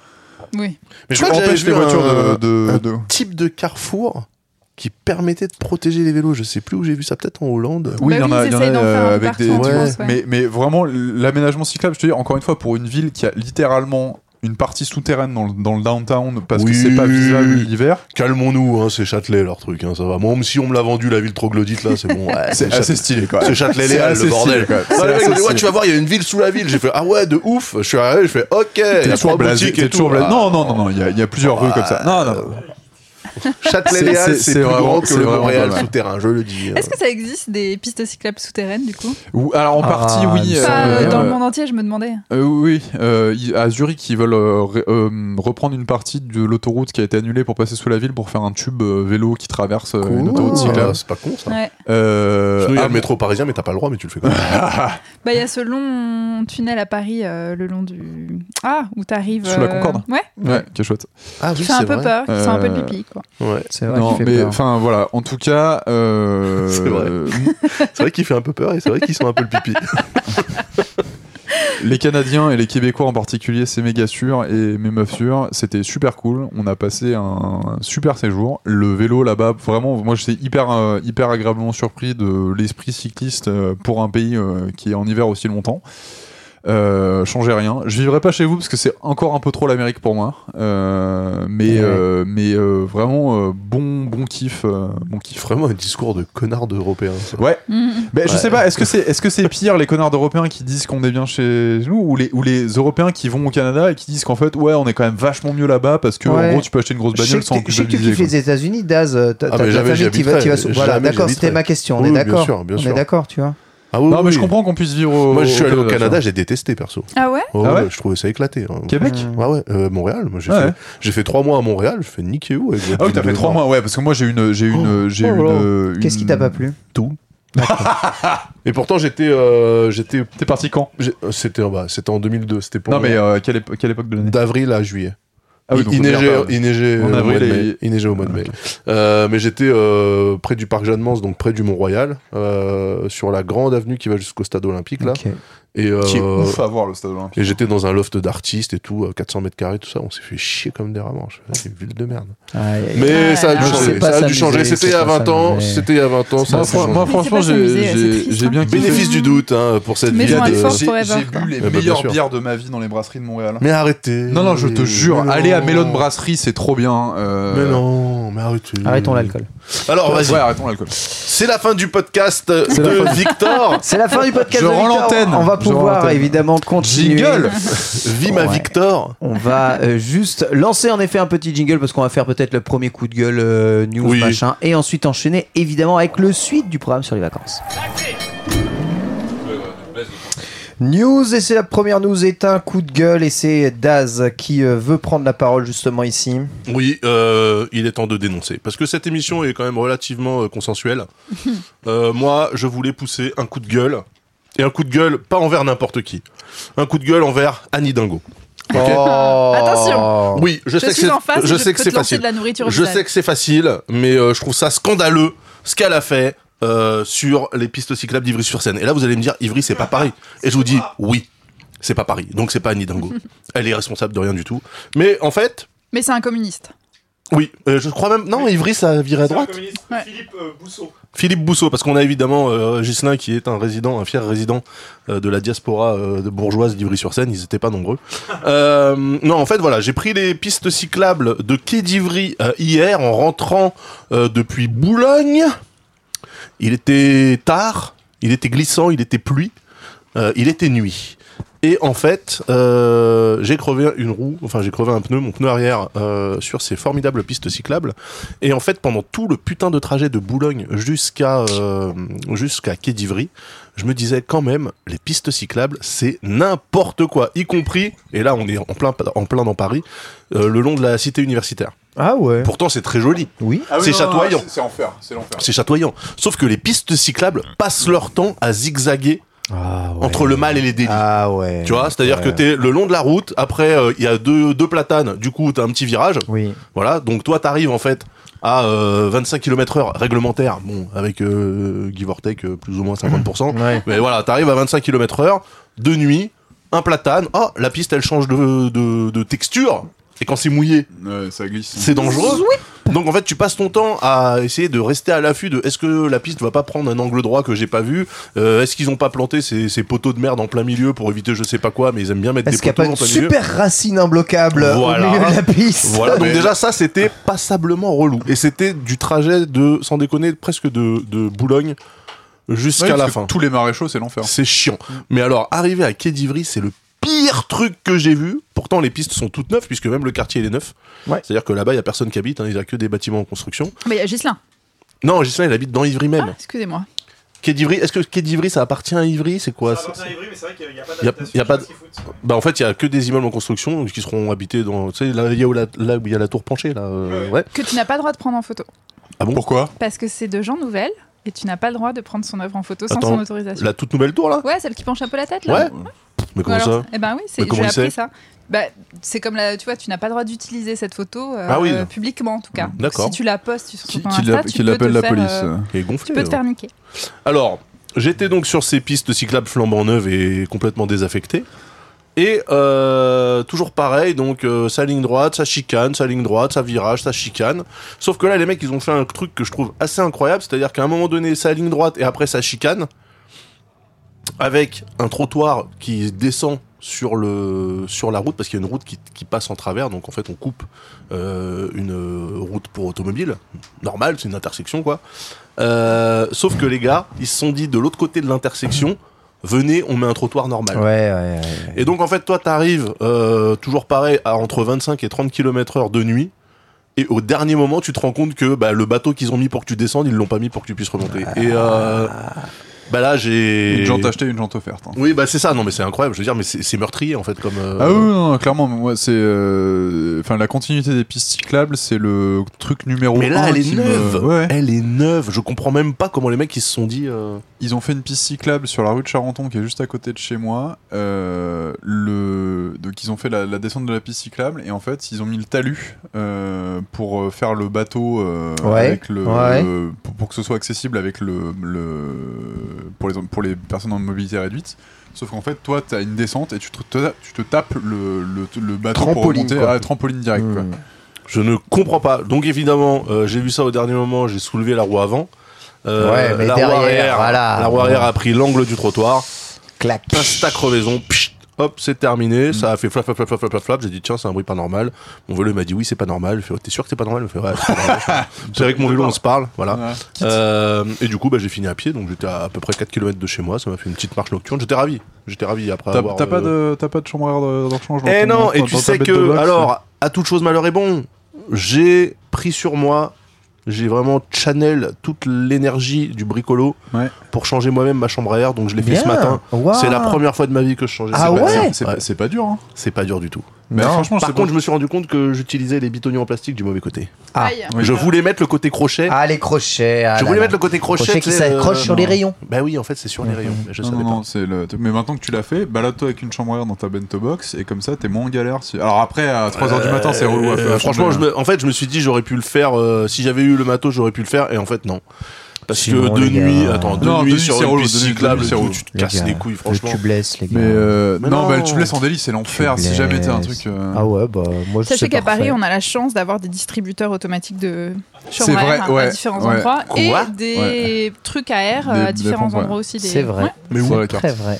Oui. Mais je crois que j'avais les vu voitures un- de, de, un de- type de carrefour qui permettait de protéger les vélos. Je sais plus où j'ai vu ça, peut-être en Hollande. Oui, il y Bah en a, oui, il y en a euh, avec partout des. Ouais. Ouais. Mais, mais vraiment, l'aménagement cyclable, je te dis, encore une fois, pour une ville qui a littéralement une partie souterraine dans le, dans le downtown parce que c'est pas visible l'hiver, Calmons-nous, hein, c'est Châtelet leur truc, hein, ça va. Moi, même si on me l'a vendu la ville troglodyte là, c'est bon. Ouais, c'est assez stylé quoi. C'est Châtelet Léal, le bordel. stylé, quoi. Ouais, mec ouais, tu vas voir, il y a une ville sous la ville. J'ai fait, ah ouais, de ouf. Je suis arrivé, je fais, ok. T'es a toujours blasé. Ah. Non, non, non, non, il y a, il y a plusieurs rues comme ça. Non, non. Châtelet C'est- plus vraiment- grand que le Montréal souterrain, je le dis. Est-ce que ça existe des pistes cyclables souterraines du coup? Ou, alors en Ah, partie, oui. il me Pas euh, dans le euh, monde entier, je me demandais. Euh, oui, euh, à Zurich, ils veulent euh, euh, reprendre une partie de l'autoroute qui a été annulée pour passer sous la ville pour faire un tube euh, vélo qui traverse euh, une autoroute cyclable. Ah, C'est pas con ça. Ouais. Euh, Sinon, il y a ah, le métro parisien, mais t'as pas le droit, mais tu le fais quand même. Bah, il y a ce long tunnel à Paris, euh, le long du. Ah, où t'arrives. Sous la euh, Concorde Ouais, Ouais, qui est chouette. Ah qui fait un peu peur, qui sent un peu le pipi, quoi. Ouais. C'est vrai Non, qu'il fait mais peur. enfin voilà. En tout cas, euh, C'est vrai. C'est vrai qu'il fait un peu peur et c'est vrai qu'ils sont un peu le pipi. les Canadiens et les Québécois en particulier, c'est méga sûr et mes meufs sûres, c'était super cool. On a passé un super séjour. Le vélo là-bas, vraiment, moi j'étais hyper euh, hyper agréablement surpris de l'esprit cycliste euh, pour un pays euh, qui est en hiver aussi longtemps. Euh, changez rien. Je vivrai pas chez vous parce que c'est encore un peu trop l'Amérique pour moi. Euh, mais Ouais. euh, mais euh, vraiment euh, bon bon kiff, euh, bon kiff. Vraiment un discours de connard d'européen. ça. Ouais. Mhm. Ben, je sais pas, est-ce que c'est est-ce que c'est pire les connards d'Européens qui disent qu'on est bien chez nous ou les, ou les Européens qui vont au Canada et qui disent qu'en fait ouais on est quand même vachement mieux là-bas parce que Ouais. en gros tu peux acheter une grosse bagnole que sans tu- je sais que tu kiffes les États-Unis, Daz. T'as Ah, mais la jamais famille qui va, qui va. habiterai, Voilà, d'accord, c'était ma question. On Oui, est bien d'accord. sûr, bien On est d'accord, tu vois. Ah oui, Non mais oui. je comprends qu'on puisse vivre au Moi, je suis allé au Canada, j'ai détesté perso. Ah ouais Oh, Ah ouais je trouvais ça éclaté. hein. Québec Mm. Ouais, ouais, euh, Montréal. Moi, j'ai Ouais. fait, j'ai fait trois mois à Montréal. Je fais niquer où Ah oui t'as fait trois mois ouais parce que moi j'ai une j'ai une j'ai Oh une, euh, Qu'est-ce qui t'a pas plu Tout. Et pourtant, j'étais, euh, j'étais, T'es parti quand c'était, bah, c'était en 2002. C'était pour Non mais euh, quelle, épo- quelle époque de l'année? D'avril à juillet. Ah oui, donc il neigeait, il neigeait euh, au avril mois de et- mai. Il neigeait au mois de mai. Ok. Euh, mais j'étais euh, près du parc Jeanne-Mance, donc près du Mont-Royal, euh, sur la grande avenue qui va jusqu'au stade olympique là. Et, euh, Qui est ouf à voir le stade olympique. et j'étais dans un loft d'artistes et tout, euh, 400 mètres carrés, tout ça. On s'est fait chier comme des fais, C'est une ville de merde. Mais Ah ça a dû changer. Ça a dû changer. C'était il y a c'est pas 20 ans. C'était il y a 20 ans. Ça Moi, fran- franchement pas j'ai hein. bien kiffé. Bénéfice du doute hein, pour cette ville. J'ai bu les bien meilleures bières de ma vie dans les brasseries de Montréal. Mais arrêtez. Non, non, je te jure, allez à. Melon Brasserie, c'est trop bien. euh, Mais non, mais arrêtez. Arrêtons l'alcool. Alors vas-y. Ouais, arrêtons l'alcool. C'est la fin du podcast de fin. Victor. C'est la fin du podcast. Je de rends Victor. l'antenne. On va Je rends pouvoir l'antenne. évidemment continuer. Jingle Ouais. Victor. On va euh, juste lancer en effet un petit jingle parce qu'on va faire peut-être le premier coup de gueule euh, news Oui. machin et ensuite enchaîner évidemment avec le suite du programme sur les vacances. News et c'est la première news est un coup de gueule et c'est Daz qui euh, veut prendre la parole justement ici. Oui, euh, il est temps de dénoncer. Parce que cette émission est quand même relativement euh, consensuelle. Euh, moi, je voulais pousser un coup de gueule. Et un coup de gueule, pas envers n'importe qui. Un coup de gueule envers Annie Dingo. Oh. Attention. Oui, je, Je sais que suis c'est, je sais que facile. de la nourriture Je sais que c'est facile, mais euh, je trouve ça scandaleux ce qu'elle a fait euh, sur les pistes cyclables d'Ivry-sur-Seine. Et là, vous allez me dire, Ivry, c'est pas Paris. Et je vous dis, oui, c'est pas Paris. Donc c'est pas Annie Dingo. Elle est responsable de rien du tout. Mais en fait, Mais c'est un communiste. Oui, euh, je crois même. Non, Ivry, ça a viré à droite. Ouais. Philippe Bousseau. Philippe Bousseau, parce qu'on a évidemment euh, Ghislain qui est un résident, un fier résident euh, de la diaspora euh, de bourgeoise d'Ivry-sur-Seine. Ils étaient pas nombreux. Euh, non, en fait, voilà, j'ai pris les pistes cyclables de quai d'Ivry euh, hier en rentrant euh, depuis Boulogne. Il était tard, il était glissant, il était pluie, euh, il était nuit. Et en fait, euh, j'ai crevé une roue, enfin j'ai crevé un pneu, mon pneu arrière euh, sur ces formidables pistes cyclables. Et en fait, pendant tout le putain de trajet de Boulogne jusqu'à Quai d'Ivry, je me disais quand même, les pistes cyclables, c'est n'importe quoi, y compris, et là on est en plein, en plein dans Paris, le long de la cité universitaire. Ah ouais. Pourtant c'est très joli, Oui. C'est chatoyant. C'est enfer, c'est l'enfer. c'est chatoyant. Sauf que les pistes cyclables passent leur temps à zigzaguer Ah ouais. entre le mal et les délits. Ah ouais. Tu vois, c'est-à-dire Ouais. que t'es le long de la route, après euh, il y a deux, deux platanes, du coup t'as un petit virage, Oui. voilà, donc toi t'arrives en fait à euh, 25 km heure réglementaire, bon, avec euh, give or take euh, plus ou moins 50%, Ouais. mais voilà, t'arrives à 25 km heure, de nuit, un platane, oh, la piste elle change de, de, de texture, et quand c'est mouillé, Ouais, ça glisse. c'est dangereux. Donc en fait, tu passes ton temps à essayer de rester à l'affût de est-ce que la piste va pas prendre un angle droit que j'ai pas vu? Euh, Est-ce qu'ils ont pas planté ces, ces poteaux de merde en plein milieu pour éviter je sais pas quoi, mais ils aiment bien mettre des pas poteaux en une plein milieu. super racine imbloquable Voilà. au milieu de la piste Voilà, donc Mais- déjà ça c'était passablement relou. Et c'était du trajet de, sans déconner, presque de, de Boulogne jusqu'à Ouais, la fin. Tous les maréchaux, c'est l'enfer. C'est chiant. Mais alors, arriver à Quai d'Ivry, c'est le pire truc que j'ai vu. Pourtant, les pistes sont toutes neuves, puisque même le quartier il est neuf. Ouais. C'est-à-dire que là-bas, il y a personne qui habite, hein, il y a que des bâtiments en construction. Mais il y a Gislain. Non, Gislain, il habite dans Ivry même. Ah, excusez-moi. Quai d'Ivry, est-ce que Quai d'Ivry ça appartient à Ivry? C'est quoi? Ça appartient à Ivry, mais c'est vrai qu'il n'y a, pas Y a- d'adaptation. y a pas de-. Bah en fait, il y a que des immeubles en construction donc, qui seront habités dans, tu sais, là, il y a où la, là où il y a la tour penchée là. euh, ouais. Que tu n'as pas le droit de prendre en photo. Ah bon? Pourquoi? Parce que c'est de gens nouvelles et tu n'as pas le droit de prendre son œuvre en photo sans Attends, son autorisation. La toute nouvelle tour là Ouais, celle qui penche un peu la tête là. Ouais. Mais comment Alors, ça Eh ben oui, c'est j'ai appris ça. Bah, c'est comme la, tu vois, tu n'as pas le droit d'utiliser cette photo euh, Ah oui. publiquement en tout cas. D'accord. Si tu la postes sur Qui, ton qui Insta, l'app- tu qui peux te la faire, police euh, est tu gonflé. peux te faire niquer. Alors, j'étais donc sur ces pistes cyclables flambant neuves et complètement désaffectées. Et euh, toujours pareil, donc euh, sa ligne droite, sa chicane, sa ligne droite, sa virage, sa chicane. Sauf que là, les mecs, ils ont fait un truc que je trouve assez incroyable, c'est-à-dire qu'à un moment donné, sa ligne droite et après sa chicane, avec un trottoir qui descend sur le sur la route parce qu'il y a une route qui, passe en travers donc en fait on coupe euh, une route pour automobile normale c'est une intersection quoi Euh, sauf que les gars ils se sont dit de l'autre côté de l'intersection venez on met un trottoir normal Ouais, ouais, ouais. et donc en fait toi t'arrives euh, toujours pareil à entre 25 et 30 km heure de nuit et au dernier moment tu te rends compte que bah, le bateau qu'ils ont mis pour que tu descendes ils l'ont pas mis pour que tu puisses remonter et euh, bah là j'ai Une jante achetée, une jante offerte. hein. oui, bah c'est ça. Non, mais c'est incroyable. Je veux dire, mais c'est meurtrier en fait comme. euh, Ah oui, non, clairement, moi, c'est. euh, Enfin, la continuité des pistes cyclables, c'est le truc numéro Mais là, un elle est me- neuve. Ouais. Elle est neuve. Je comprends même pas comment les mecs ils se sont dit. Ils ont fait une piste cyclable sur la rue de Charenton qui est juste à côté de chez moi. Euh, le... Donc ils ont fait la, la descente de la piste cyclable et en fait ils ont mis le talus euh, pour euh, faire le bateau euh, Ouais, avec le, ouais. le- pour, pour que ce soit accessible avec le, le pour les pour les personnes en mobilité réduite. Sauf qu'en fait toi tu as une descente et tu te, te- tu te tapes le, le, le bateau pour Trampoline, remonter quoi. à trampoline direct. quoi. Hmm. Je ne comprends pas. Donc évidemment, euh, j'ai vu ça au dernier moment. J'ai soulevé la roue avant. Euh, Ouais, la derrière, voilà. la arrière a pris l'angle du trottoir. Clac. Pasta crevaison. pchit, Hop, c'est terminé. Ça a fait flap, flap, flap, flap, flap. J'ai dit, tiens, c'est un bruit pas normal. Mon vélo il m'a dit, oui, c'est pas normal. Je fais, oh, t'es sûr que c'est pas normal? Il me fait, ouais, c'est pas normal. C'est avec mon vélo, on se parle. Voilà. Ouais. Euh, et du coup, bah, j'ai fini à pied, donc j'étais à, à peu près 4 km de chez moi. Ça m'a fait une petite marche nocturne. J'étais ravi. J'étais ravi après T'as avoir. t'as pas euh, de t'as pas de chambre à dans Eh ton- non, et tu sais que, alors, à toute chose malheur est bon, j'ai pris sur moi, j'ai vraiment channel toute l'énergie du bricolo Ouais. pour changer moi-même ma chambre à air, donc je l'ai fait ce matin. Wow. C'est la première fois de ma vie que je changeais. Ah C'est pas- ouais C'est Ouais. c'est pas dur. Hein. C'est pas dur du tout. Mais Non. franchement, Par contre, je me suis rendu compte que j'utilisais les bitoniers en plastique du mauvais côté. Ah. Oui. Je voulais mettre le côté crochet. Ah, les crochets. ah je voulais là. mettre le côté crochet. Crochet qui tu sais, s'accroche euh, sur les rayons. Bah oui, en fait, c'est sur les rayons. mais Je non, savais non, pas. le. Mais maintenant que tu l'as fait, balade-toi avec une chambre à air dans ta bento box et comme ça t'es moins en galère. si- Alors après à 3h du matin c'est relou à Euh, faire. franchement, je me- en fait, je me suis dit, j'aurais pu le faire. euh, si j'avais eu le matos, j'aurais pu le faire. Et en fait, non. Parce Sinon, que de gars, nuit, euh, attends, de Non, nuit nuit, sur c'est une piste de nuit, cyclable, c'est tout, tu te casses les couilles, Le franchement. tubeless, les gars. Mais, euh, Mais non, non. bah, le tubeless en délit, c'est l'enfer si jamais t'es un truc. euh, Ah ouais, bah moi je Sachez qu'à. Paris, on a la chance d'avoir des distributeurs automatiques de C'est chambres à vrai, air à différents ouais. endroits et des trucs à air Des- à différents endroits aussi. C'est vrai. Mais la carte. Très vrai.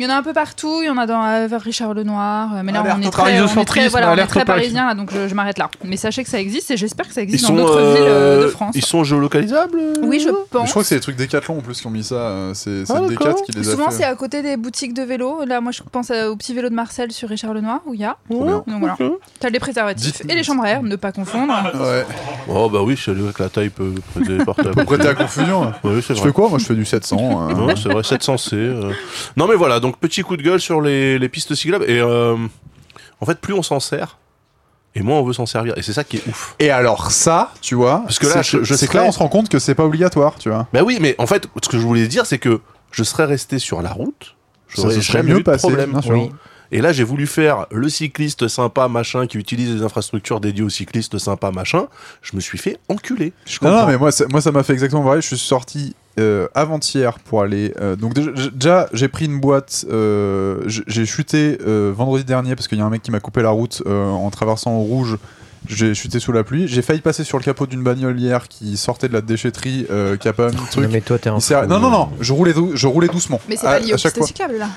Il y en a un peu partout. Il y en a dans euh, vers Richard Lenoir. euh, Mais là, on est au très, on est très, parisocentrisme, voilà, on est très parisien là, donc je, je m'arrête là. Mais sachez que ça existe et j'espère que ça Ils existe sont, dans d'autres villes euh, de euh, France. ils sont géolocalisables euh Oui, je Mais pense. Je crois que c'est les trucs Decathlon en plus qui ont mis ça. C'est c'est Ah, d'accord. qui les a Souvent, fait. c'est à côté des boutiques de vélo. Là, moi, je pense au petit vélo de Marcel sur Richard Lenoir où il y a. Bien. Donc voilà. T'as les préservatifs Dites- et les chambres à air, ne pas confondre. Ouais. Oh bah oui, je savais que la taille peut prêter à Prêter à confusion. Vrai. fais quoi? Moi, je fais du 700. euh. Ouais, c'est vrai, 700C. euh. Non mais voilà, donc petit coup de gueule sur les, les pistes cyclables. Et euh, en fait, plus on s'en sert, et moins on veut s'en servir. Et c'est ça qui est ouf. Et alors ça, tu vois, Parce que là, je- je c'est que serais- là, on se rend compte que c'est pas obligatoire, tu vois. Bah oui, mais en fait, ce que je voulais dire, c'est que je serais resté sur la route. Ça J'aurais jamais mieux eu de passé, problème. bien sûr. Oui. Et là, j'ai voulu faire le cycliste sympa, machin, qui utilise des infrastructures dédiées aux cyclistes sympa, machin. Je me suis fait enculer. Je Non, mais moi, ça- moi, ça m'a fait exactement pareil. Je suis sorti euh, avant-hier pour aller. euh, donc déjà, j'ai pris une boîte. euh, j'ai chuté euh, vendredi dernier parce qu'il y a un mec qui m'a coupé la route euh, en traversant au rouge. J'ai chuté sous la pluie. J'ai failli passer sur le capot d'une bagnole hier qui sortait de la déchetterie, euh, qui a pas mis le Non, truc. mais toi t'es un Il s'est- fou. Non, non, non, je roulais, dou- je roulais doucement. Mais c'est pas lié à chaque fois. là.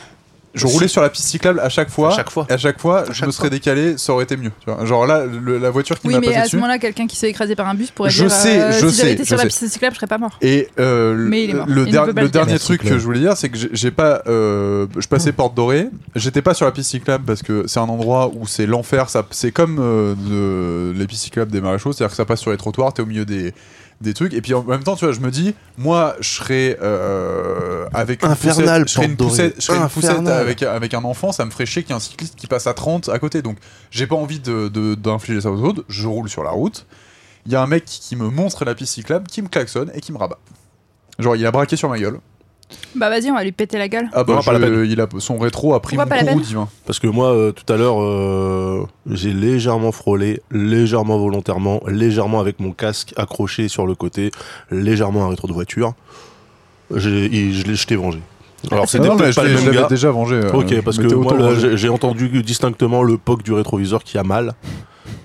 Je roulais sur la piste cyclable à chaque fois. À chaque fois. À chaque fois, je chaque me serais fois. décalé, ça aurait été mieux. tu vois. Genre là, le- la voiture qui Oui, m'a mais passé à ce dessus. moment-là, quelqu'un qui s'est écrasé par un bus pourrait Je dire sais, euh, je si j'avais sais, été je sur la piste cyclable, je serais pas mort. Et euh, Mais il est mort. le, der- dernier truc que je voulais dire, c'est que j'ai- j'ai pas, euh, je passais porte dorée. J'étais pas sur la piste cyclable parce que c'est un endroit où c'est l'enfer. Ça, c'est comme euh, de- les pistes cyclables des maréchaux, c'est-à-dire que ça passe sur les trottoirs, t'es au milieu des des trucs. Et puis en même temps tu vois je me dis moi je serais euh, avec une Infernal, poussette, je serais une poussette, je serais une poussette avec, avec un enfant ça me ferait chier qu'il y ait un cycliste qui passe à 30 à côté. Donc j'ai pas envie de- de- d'infliger ça aux autres. Je roule sur la route. Il y a un mec qui me montre la piste cyclable, qui me klaxonne et qui me rabat. Genre, il a braqué sur ma gueule. Bah vas-y, on va lui péter la gueule. Ah bah, pas la je- peine. il a, son rétro a pris Pourquoi mon pas la courroux peine divin. Parce que moi, euh, tout à l'heure, euh, j'ai légèrement frôlé, légèrement volontairement, légèrement avec mon casque accroché sur le côté, légèrement un rétro de voiture. J'ai- je l'ai je t'ai vengé. Alors c'était Non, mais peut-être je pas le l'ai- je même l'avais gars. déjà vengé. euh, Ok, parce que m'étais moi, là, auto-vengé. j'ai j'ai entendu distinctement le poc du rétroviseur qui a mal,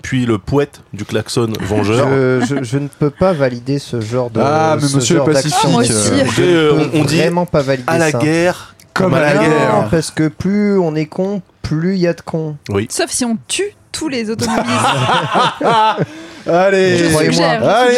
puis le poète du klaxon vengeur. Je, je- je ne peux pas valider ce genre de. Ah, mais monsieur pacifique. Ah, moi aussi. Je Écoutez, euh, peux on, on dit vraiment pas valider à la ça. guerre, Comme à la Non, guerre. parce que plus on est con, plus il y a de cons. Sauf si on tue tous les automobilistes. Allez, Croyez-moi. Allez,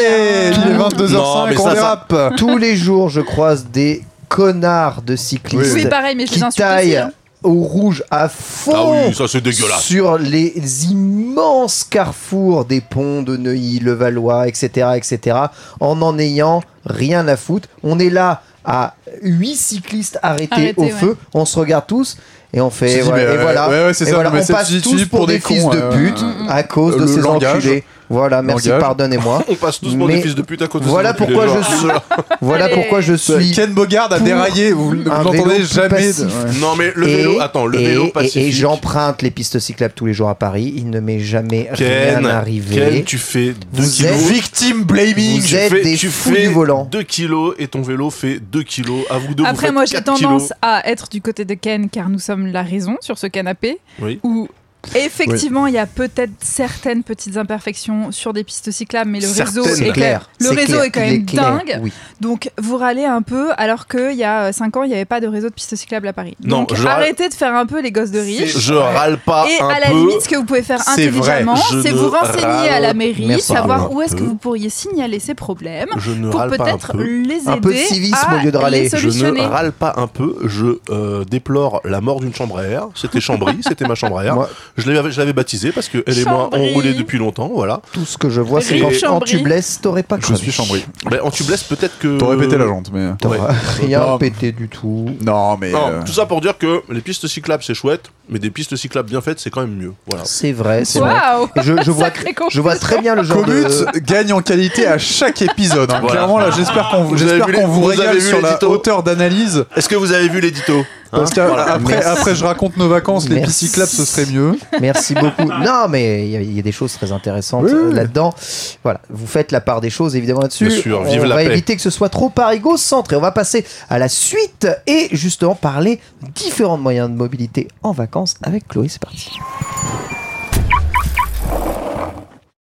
il est Non, 22h05, mais on ça. Tous les jours, je croise des connards de cyclistes Oui, pareil, mais je qui les insulte aussi. taillent hein. Au rouge à fond. Ah oui, ça c'est dégueulasse. Sur les immenses carrefours des ponts de Neuilly, Levallois, etc., etc., en en ayant rien à foutre. On est là à 8 cyclistes arrêtés Arrêtés, au ouais. feu, on se regarde tous et on fait dit, et voilà, ouais, ouais, c'est Et ça, voilà, mais on passe tous pour des, fils cons, de pute à cause de ces langage. enculés. Voilà, merci, Langage. pardonnez-moi. On passe tous pour Mais des fils de pute à côté de Voilà ces pourquoi je suis, voilà pourquoi je suis Ken Bogard a déraillé, vous l'entendez jamais. ouais. Non mais le Et- vélo, attends, le et, vélo et- pacifique. Et, j'emprunte les pistes cyclables tous les jours à Paris. Il ne m'est jamais Ken, rien arrivé. Ken, tu fais 2 Vous kilos. Victime blaming. Vous tu êtes fais, des fous du volant. 2 kilos et ton vélo fait 2 kilos. À vous deux, Après, moi, j'ai 4 tendance à être du côté de Ken car nous sommes la raison sur ce canapé. Oui. Où effectivement, il y a peut-être certaines petites imperfections sur des pistes cyclables, mais le réseau est clair. Le réseau clair, est quand même dingue. Oui. Donc, vous râlez un peu alors qu'il y a 5 ans, il n'y avait pas de réseau de pistes cyclables à Paris. Non, Donc, râle- arrêtez de faire un peu les gosses de riches. Je râle pas Et un à la peu. limite, ce que vous pouvez faire intelligemment, c'est vous renseigner à la mairie, Merci. savoir où est-ce que vous pourriez signaler ces problèmes Je ne pour râle pas un peut-être peu. les aider Un peu de civisme à au lieu de râler. les Je Je ne râle pas un peu, je euh, déplore la mort d'une chambre à air. C'était Chambry, c'était ma chambre à air. Je l'avais, je l'avais baptisée parce qu'elle et moi, on roulait depuis longtemps, voilà. tout ce que je vois, c'est qu'en tubeless, t'aurais pas Je cramé. suis chambri. Ben, en tubeless, peut-être que. T'aurais pété la jante, mais. T'auras rien Non. pété du tout. Non, mais. Non, euh, tout ça pour dire que les pistes cyclables c'est chouette, mais des pistes cyclables bien faites c'est quand même mieux. Voilà. C'est vrai, c'est vrai. Et Je, je vois, je très bien le genre de... Commute gagne en qualité à chaque épisode. hein. Voilà. Clairement, là, j'espère qu'on Vous les- vous vous régale sur la hauteur d'analyse. Est-ce que vous avez vu l'édito? Parce Hein, Merci. après, je raconte nos vacances, les Merci. pistes cyclables, ce serait mieux. Merci beaucoup. Non, mais il y a- il y, a des choses très intéressantes Oui, euh, là-dedans. Voilà, vous faites la part des choses évidemment là-dessus. Bien sûr, on vive la va paix. éviter que ce soit trop parigo-centré. On va passer à la suite et justement parler différents moyens de mobilité en vacances avec Chloé. C'est parti.